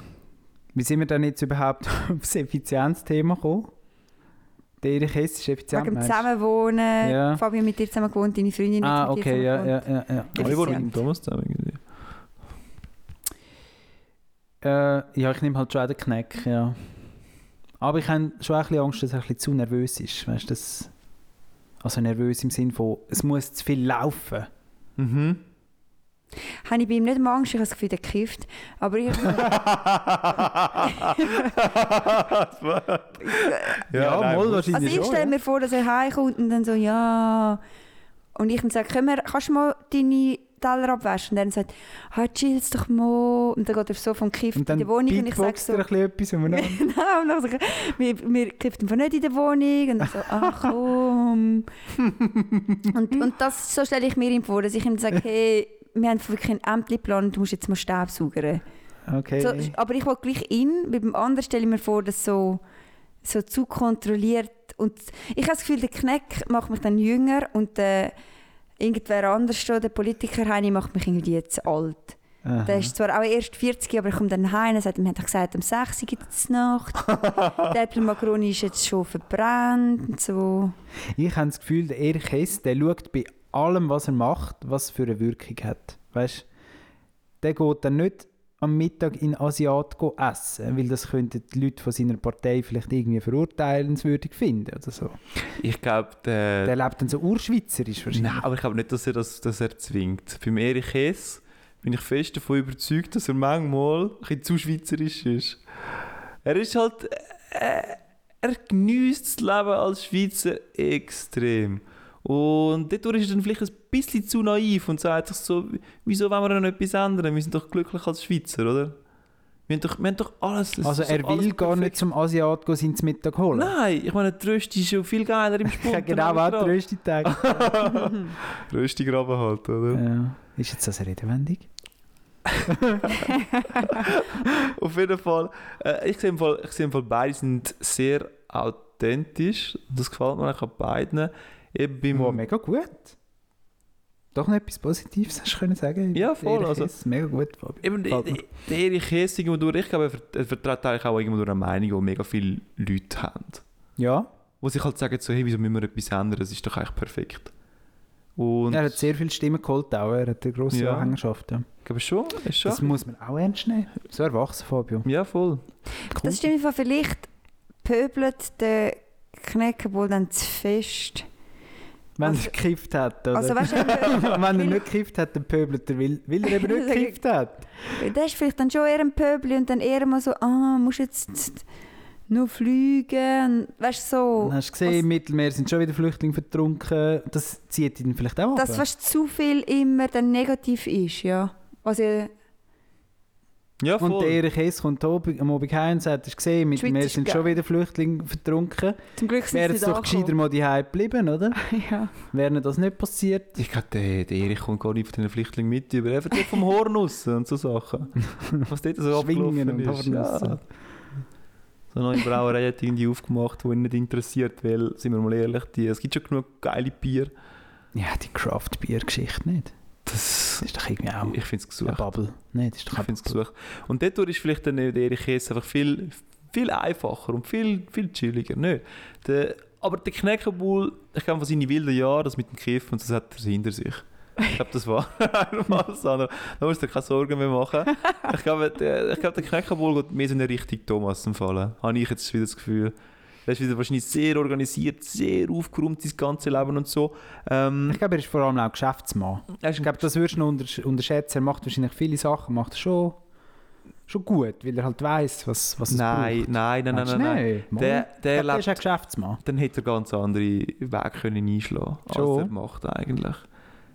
Speaker 3: wie sind wir denn jetzt überhaupt auf das Effizienzthema gekommen? Der Erich Hess ist effizient,
Speaker 5: Wegen dem
Speaker 3: meinst du?
Speaker 5: Zusammenwohnen,
Speaker 3: Ja.
Speaker 5: Fabio mit dir zusammen gewohnt, deine Freundin
Speaker 3: Ah,
Speaker 5: jetzt mit dir
Speaker 3: okay, ja, ja, ja, ja.
Speaker 4: Alle wohnen mit dem. Thomas zusammen. Irgendwie.
Speaker 3: Äh, ja, ich nehme halt schon auch den Kneck, ja. Aber ich habe schon auch ein bisschen Angst, dass er ein bisschen zu nervös ist. Weißt du, das... Also nervös im Sinne von, es muss zu viel laufen.
Speaker 4: Mhm.
Speaker 5: Habe ich bei ihm nicht mal Angst, ich habe das Gefühl, der kifft. Aber ich,
Speaker 3: Ja,
Speaker 4: nein,
Speaker 3: mal wahrscheinlich
Speaker 5: also ich stelle
Speaker 3: ja.
Speaker 5: mir vor, dass er heimkommt und dann so, ja... Und ich dann sage, Komm, her, kannst du mal deine Teller abwaschen? Und dann sagt ah, chill's doch mal. Und dann geht er so vom Kiff
Speaker 3: Und
Speaker 5: in
Speaker 3: dann
Speaker 5: der Wohnung und ich sage so...
Speaker 3: er ein bisschen etwas umeinander.
Speaker 5: Nein, und dann sage ich, wir, wir kiffen von nicht in der Wohnung. Und dann so, ach komm. und, und das, so stelle ich mir ihm vor, dass ich ihm sage, hey, wir haben wirklich ein Ämterplan, du musst jetzt mal Staubsaugern.
Speaker 3: Okay.
Speaker 5: So, aber ich will gleich ihn, bei dem anderen stelle ich mir vor, dass so, so zu kontrolliert und ich habe das Gefühl, der Kneck macht mich dann jünger und der irgendwer anders, schon, der Politiker Heini, macht mich irgendwie jetzt alt.
Speaker 3: Aha.
Speaker 5: Der ist zwar auch erst 40, aber er kommt dann heim und sagt, haben doch gesagt, um 6 Uhr gibt es Nacht. der Äpfelmakroni ist jetzt schon verbrannt und so.
Speaker 3: Ich habe das Gefühl, der Erich Hess, der schaut bei allem, was er macht, was für eine Wirkung hat. Weißt der geht dann nicht am Mittag in Asiat essen, weil das könnten die Leute von seiner Partei vielleicht irgendwie verurteilenswürdig finden oder so.
Speaker 4: Ich glaube, der,
Speaker 3: Der lebt dann so urschweizerisch wahrscheinlich.
Speaker 4: Nein, aber ich glaube nicht, dass er das dass er zwingt. Beim Erich Hess bin ich fest davon überzeugt, dass er manchmal ein bisschen zu schweizerisch ist. Er ist halt. Äh, er genießt das Leben als Schweizer extrem. Und dadurch ist er dann vielleicht ein bisschen zu naiv und sagt sich so, wieso wollen wir denn etwas ändern? Wir sind doch glücklich als Schweizer, oder? Wir haben doch, wir haben doch alles. es
Speaker 3: Also er will gar
Speaker 4: perfekt.
Speaker 3: nicht zum Asiat go sein Mittag holen.
Speaker 4: Nein, ich meine, die Rösti ist schon viel geiler im Sport.
Speaker 3: genau auch den grössten Tag.
Speaker 4: Rösti graben halt, oder?
Speaker 3: ja. Ist jetzt das redewendung?
Speaker 4: Auf jeden Fall. Äh, ich sehe im Fall, ich sehe im Fall, beide sind sehr authentisch. Das gefällt mir eigentlich an beiden. Eben beim,
Speaker 3: Wow, mega gut. Doch noch etwas Positives hast du können sagen.
Speaker 4: Ja, voll,
Speaker 3: Erich
Speaker 4: also-
Speaker 3: Hess, mega gut, Fabio.
Speaker 4: eben der, Erich Hess irgendwo durch, ich glaube, er ver- er vertritt eigentlich auch irgendwo durch eine Meinung, die mega viele Leute haben.
Speaker 3: Ja,
Speaker 4: Wo sich halt sagen, so, hey, wieso müssen wir etwas ändern? Es ist doch eigentlich perfekt. Und
Speaker 3: er hat sehr viele Stimmen geholt auch. Er hat eine grosse
Speaker 4: Ja.
Speaker 3: Anhängerschaft. Ja.
Speaker 4: ich glaube schon, ist schon.
Speaker 3: Das muss man auch ernst nehmen. So erwachsen, Fabio.
Speaker 4: ja, voll.
Speaker 5: Das stimmt vielleicht pöbelt der Kneck wohl dann zu fest.
Speaker 3: Wenn
Speaker 5: Also-
Speaker 3: er gekifft hat, oder?
Speaker 5: Also weißt
Speaker 3: Wenn er nicht gekifft hat, dann pöbelt er, weil, weil er eben nicht gekifft hat.
Speaker 5: der ist vielleicht dann schon eher ein Pöbel und dann eher mal so, ah, musst jetzt nur fliegen. Weißt du, so.
Speaker 3: Dann hast du gesehen, im Mittelmeer sind schon wieder Flüchtlinge vertrunken. Das zieht ihn vielleicht auch
Speaker 5: dass
Speaker 3: ab.
Speaker 5: fast zu viel immer dann negativ ist, ja. Also,
Speaker 4: Ja,
Speaker 3: Und
Speaker 4: voll.
Speaker 3: der Erich Hess kommt am Abend heim und sagt, hast du gesehen,
Speaker 5: Schweiz ist
Speaker 3: sind
Speaker 5: geil.
Speaker 3: schon wieder Flüchtlinge vertrunken.
Speaker 5: zum Glück sind
Speaker 3: Wäre
Speaker 5: sie
Speaker 3: es doch gescheiter mal die geblieben, oder?
Speaker 5: Ja.
Speaker 3: Wäre das nicht passiert?
Speaker 4: Ich glaube, der, der Erich kommt gar nicht von diesen Flüchtlingen mit über. Er erzählt vom Horn raus und so Sachen. Was dort so
Speaker 3: Schwingen
Speaker 4: abgelaufen
Speaker 3: und
Speaker 4: ist.
Speaker 3: Horn
Speaker 4: Ja.
Speaker 3: raus.
Speaker 4: So eine neue Brauerei hat irgendwie aufgemacht, die ihn nicht interessiert, weil, sind wir mal ehrlich, die, es gibt schon genug geile Bier.
Speaker 3: Ja, die Craft-Bier-Geschichte nicht.
Speaker 4: Das,
Speaker 3: Das ist doch irgendwie auch
Speaker 4: ich finde es
Speaker 3: eine
Speaker 4: gesucht.
Speaker 3: Bubble. Nein, das ist doch
Speaker 4: Ich finde es gesucht. Und dort ist vielleicht dann der Erich Hess einfach viel, viel einfacher und viel, viel chilliger. Nicht? Der aber der Knäckebull, ich glaube, von seinen wilden Jahren, das mit dem Kiff und das hat er hinter sich. Ich glaube, das war einmal Sandra. Da musst du dir keine Sorgen mehr machen. Ich glaube, der, ich glaube, der Knäckebull geht mehr so in Richtung Thomas empfallen. Habe ich jetzt wieder das Gefühl. Ist wieder wahrscheinlich sehr organisiert, sehr aufgeräumt, sein ganzes Leben und so. Ähm,
Speaker 3: Ich glaube, er ist vor allem auch Geschäftsmann. Ich glaube, das würdest du noch untersch unterschätzen. Er macht wahrscheinlich viele Sachen, macht er schon, schon gut, weil er halt weiss, was, was es
Speaker 4: nein,
Speaker 3: braucht.
Speaker 4: nein, nein, nein,
Speaker 3: Meinst
Speaker 4: nein,
Speaker 3: du
Speaker 4: nein.
Speaker 3: Mal.
Speaker 4: Der, der
Speaker 3: der
Speaker 4: lebt
Speaker 3: ist auch Geschäftsmann.
Speaker 4: dann hätte er ganz andere Wege können einschlagen als
Speaker 3: Schon.
Speaker 4: er macht eigentlich.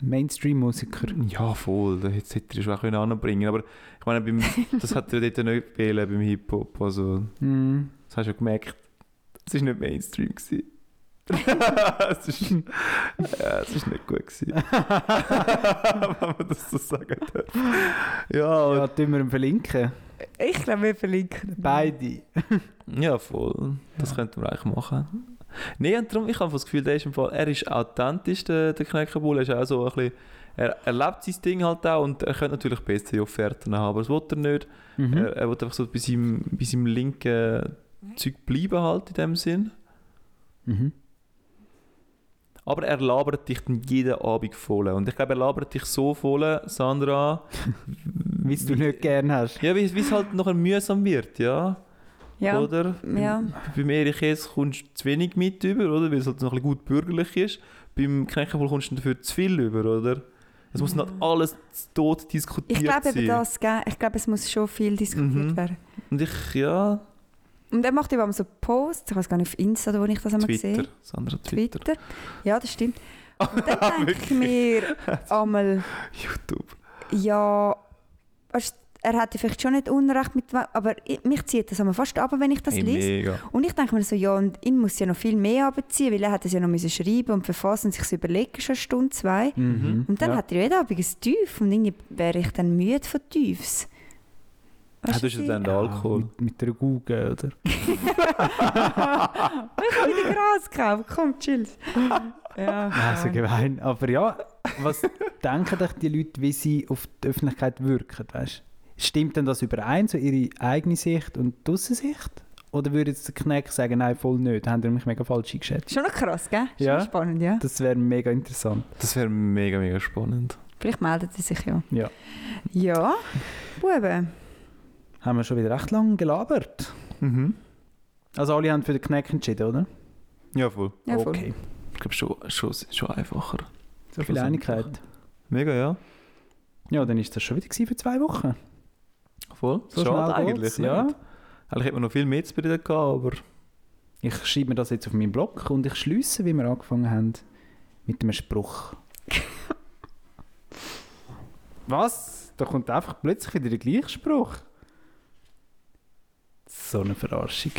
Speaker 3: Mainstream-Musiker.
Speaker 4: Ja, voll. Das hätte er schon auch können anbringen Aber ich meine, beim, das hat er dort nicht gefehlt beim Hip-Hop. Also,
Speaker 3: Mm.
Speaker 4: das hast du ja gemerkt. Es war nicht Mainstream. gewesen. es, ist, ja, es ist nicht gut. Gewesen. Wenn man das so sagen darf. Ja,
Speaker 3: Ja, tun wir ihn verlinken.
Speaker 5: Ich glaube, wir verlinken.
Speaker 3: Beide.
Speaker 4: ja voll. Das könnten wir eigentlich machen. Nein, und darum, ich habe das Gefühl, der ist im Fall, er ist authentisch, der, der Knäckebull. Er ist auch so ein bisschen, er, er lebt sein Ding halt auch und er könnte natürlich bessere Offerten haben, aber das will er nicht.
Speaker 3: Mhm.
Speaker 4: Er, er will einfach so bei seinem, bei seinem linken Zeug bleiben halt in dem Sinn.
Speaker 3: Mhm.
Speaker 4: Aber er labert dich dann jeden Abend voll. Und ich glaube, er labert dich so voll, Sandra,
Speaker 3: Wie du nicht gern hast.
Speaker 4: ja, wie es halt nachher mühsam wird, ja?
Speaker 5: Ja.
Speaker 4: Oder?
Speaker 5: Ja.
Speaker 4: Beim Erich Hess kommst du zu wenig mit über, oder? Weil es halt noch ein bisschen gut bürgerlich ist. Beim Knäckebull kommst du dafür zu viel über, oder? Es muss nicht alles zu tot diskutiert
Speaker 5: Ich glaube
Speaker 4: sein.
Speaker 5: eben das, gell? ich glaube, es muss schon viel diskutiert
Speaker 4: Mhm.
Speaker 5: werden.
Speaker 4: Und ich, ja,
Speaker 5: Und er macht immer so Posts, ich weiß gar nicht, auf Insta, wo ich das einmal
Speaker 4: Twitter.
Speaker 5: gesehen
Speaker 4: Sandra, Twitter.
Speaker 5: Twitter. Ja, das stimmt. Und dann denke ich mir einmal,
Speaker 4: YouTube.
Speaker 5: ja, er hätte vielleicht schon nicht Unrecht mit, aber ich, mich zieht das einmal fast ab, wenn ich das
Speaker 4: Hey,
Speaker 5: lese.
Speaker 4: mega.
Speaker 5: Und ich denke mir so, ja, und ihn muss ja noch viel mehr abziehen, weil er hat es ja noch müssen schreiben und verfassen und sich überlegen, schon eine Stunde, zwei.
Speaker 3: Mhm.
Speaker 5: Und dann
Speaker 3: ja.
Speaker 5: hat er jeden Abend ein Tief und irgendwie wäre ich dann müde von Tiefs.
Speaker 4: Ah,
Speaker 5: Weißt
Speaker 4: du hast ja
Speaker 5: wie?
Speaker 4: dann den Alkohol.
Speaker 3: Mit, mit der Google, oder?
Speaker 5: Ich habe wieder Gras gekauft, komm, chill. Ja,
Speaker 3: Ja, so gemein. Aber ja, was denken euch die Leute, wie sie auf die Öffentlichkeit wirken? Weißt? Stimmt denn das überein, so ihre eigene Sicht und die Aussensicht? Oder würde jetzt der Kneck sagen, nein, voll nicht, haben ihr mich mega falsch eingeschätzt?
Speaker 5: Schon noch krass, gell? Schon
Speaker 3: Ja.
Speaker 5: spannend, ja.
Speaker 3: Das wäre mega interessant.
Speaker 4: Das wäre mega, mega spannend.
Speaker 5: Vielleicht meldet er sich ja.
Speaker 3: Ja.
Speaker 5: Ja, Buben.
Speaker 3: Haben wir schon wieder recht lange gelabert.
Speaker 4: Mhm.
Speaker 3: Also alle haben für den Kneck entschieden, oder?
Speaker 4: Ja, voll.
Speaker 5: Ja, voll.
Speaker 3: okay.
Speaker 4: Ich glaube, schon, schon, schon einfacher.
Speaker 3: So viel. Einigkeit.
Speaker 4: Mega, ja.
Speaker 3: Ja, dann ist das schon wieder für zwei Wochen.
Speaker 4: Voll.
Speaker 3: So
Speaker 4: Schade
Speaker 3: schnell
Speaker 4: eigentlich.
Speaker 3: ja.
Speaker 4: nicht. Eigentlich hätte man noch viel mehr zu bereden gehabt, aber...
Speaker 3: Ich schreibe mir das jetzt auf meinen Blog und ich schließe, wie wir angefangen haben, mit einem Spruch. Was? Da kommt einfach plötzlich wieder der gleiche Spruch. So eine Verarschung.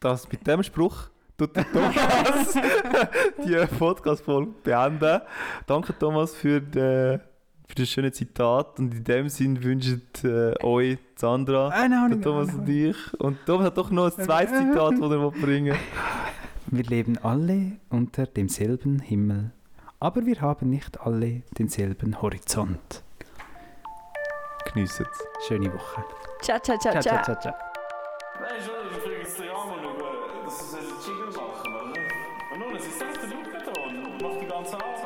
Speaker 4: Das mit dem Spruch tut der Thomas die Podcast-Folge beenden. Danke Thomas für, den, für das schöne Zitat und in dem Sinn wünschen äh, euch Sandra,
Speaker 3: Eine
Speaker 4: der. Thomas und ich. Und Thomas hat doch noch ein zweites Zitat, das er bringen.
Speaker 3: Wir leben alle unter demselben Himmel, aber wir haben nicht alle denselben Horizont.
Speaker 4: Geniessen es.
Speaker 3: Schöne Woche.
Speaker 5: Ciao, ciao, ciao,
Speaker 3: Ciao,
Speaker 5: ciao.
Speaker 3: ciao, ciao,
Speaker 1: kriege jetzt den Arm über, dass es ein Jingle machen? Und nun, es ist selbst der Luke da und macht die ganze Arbeit.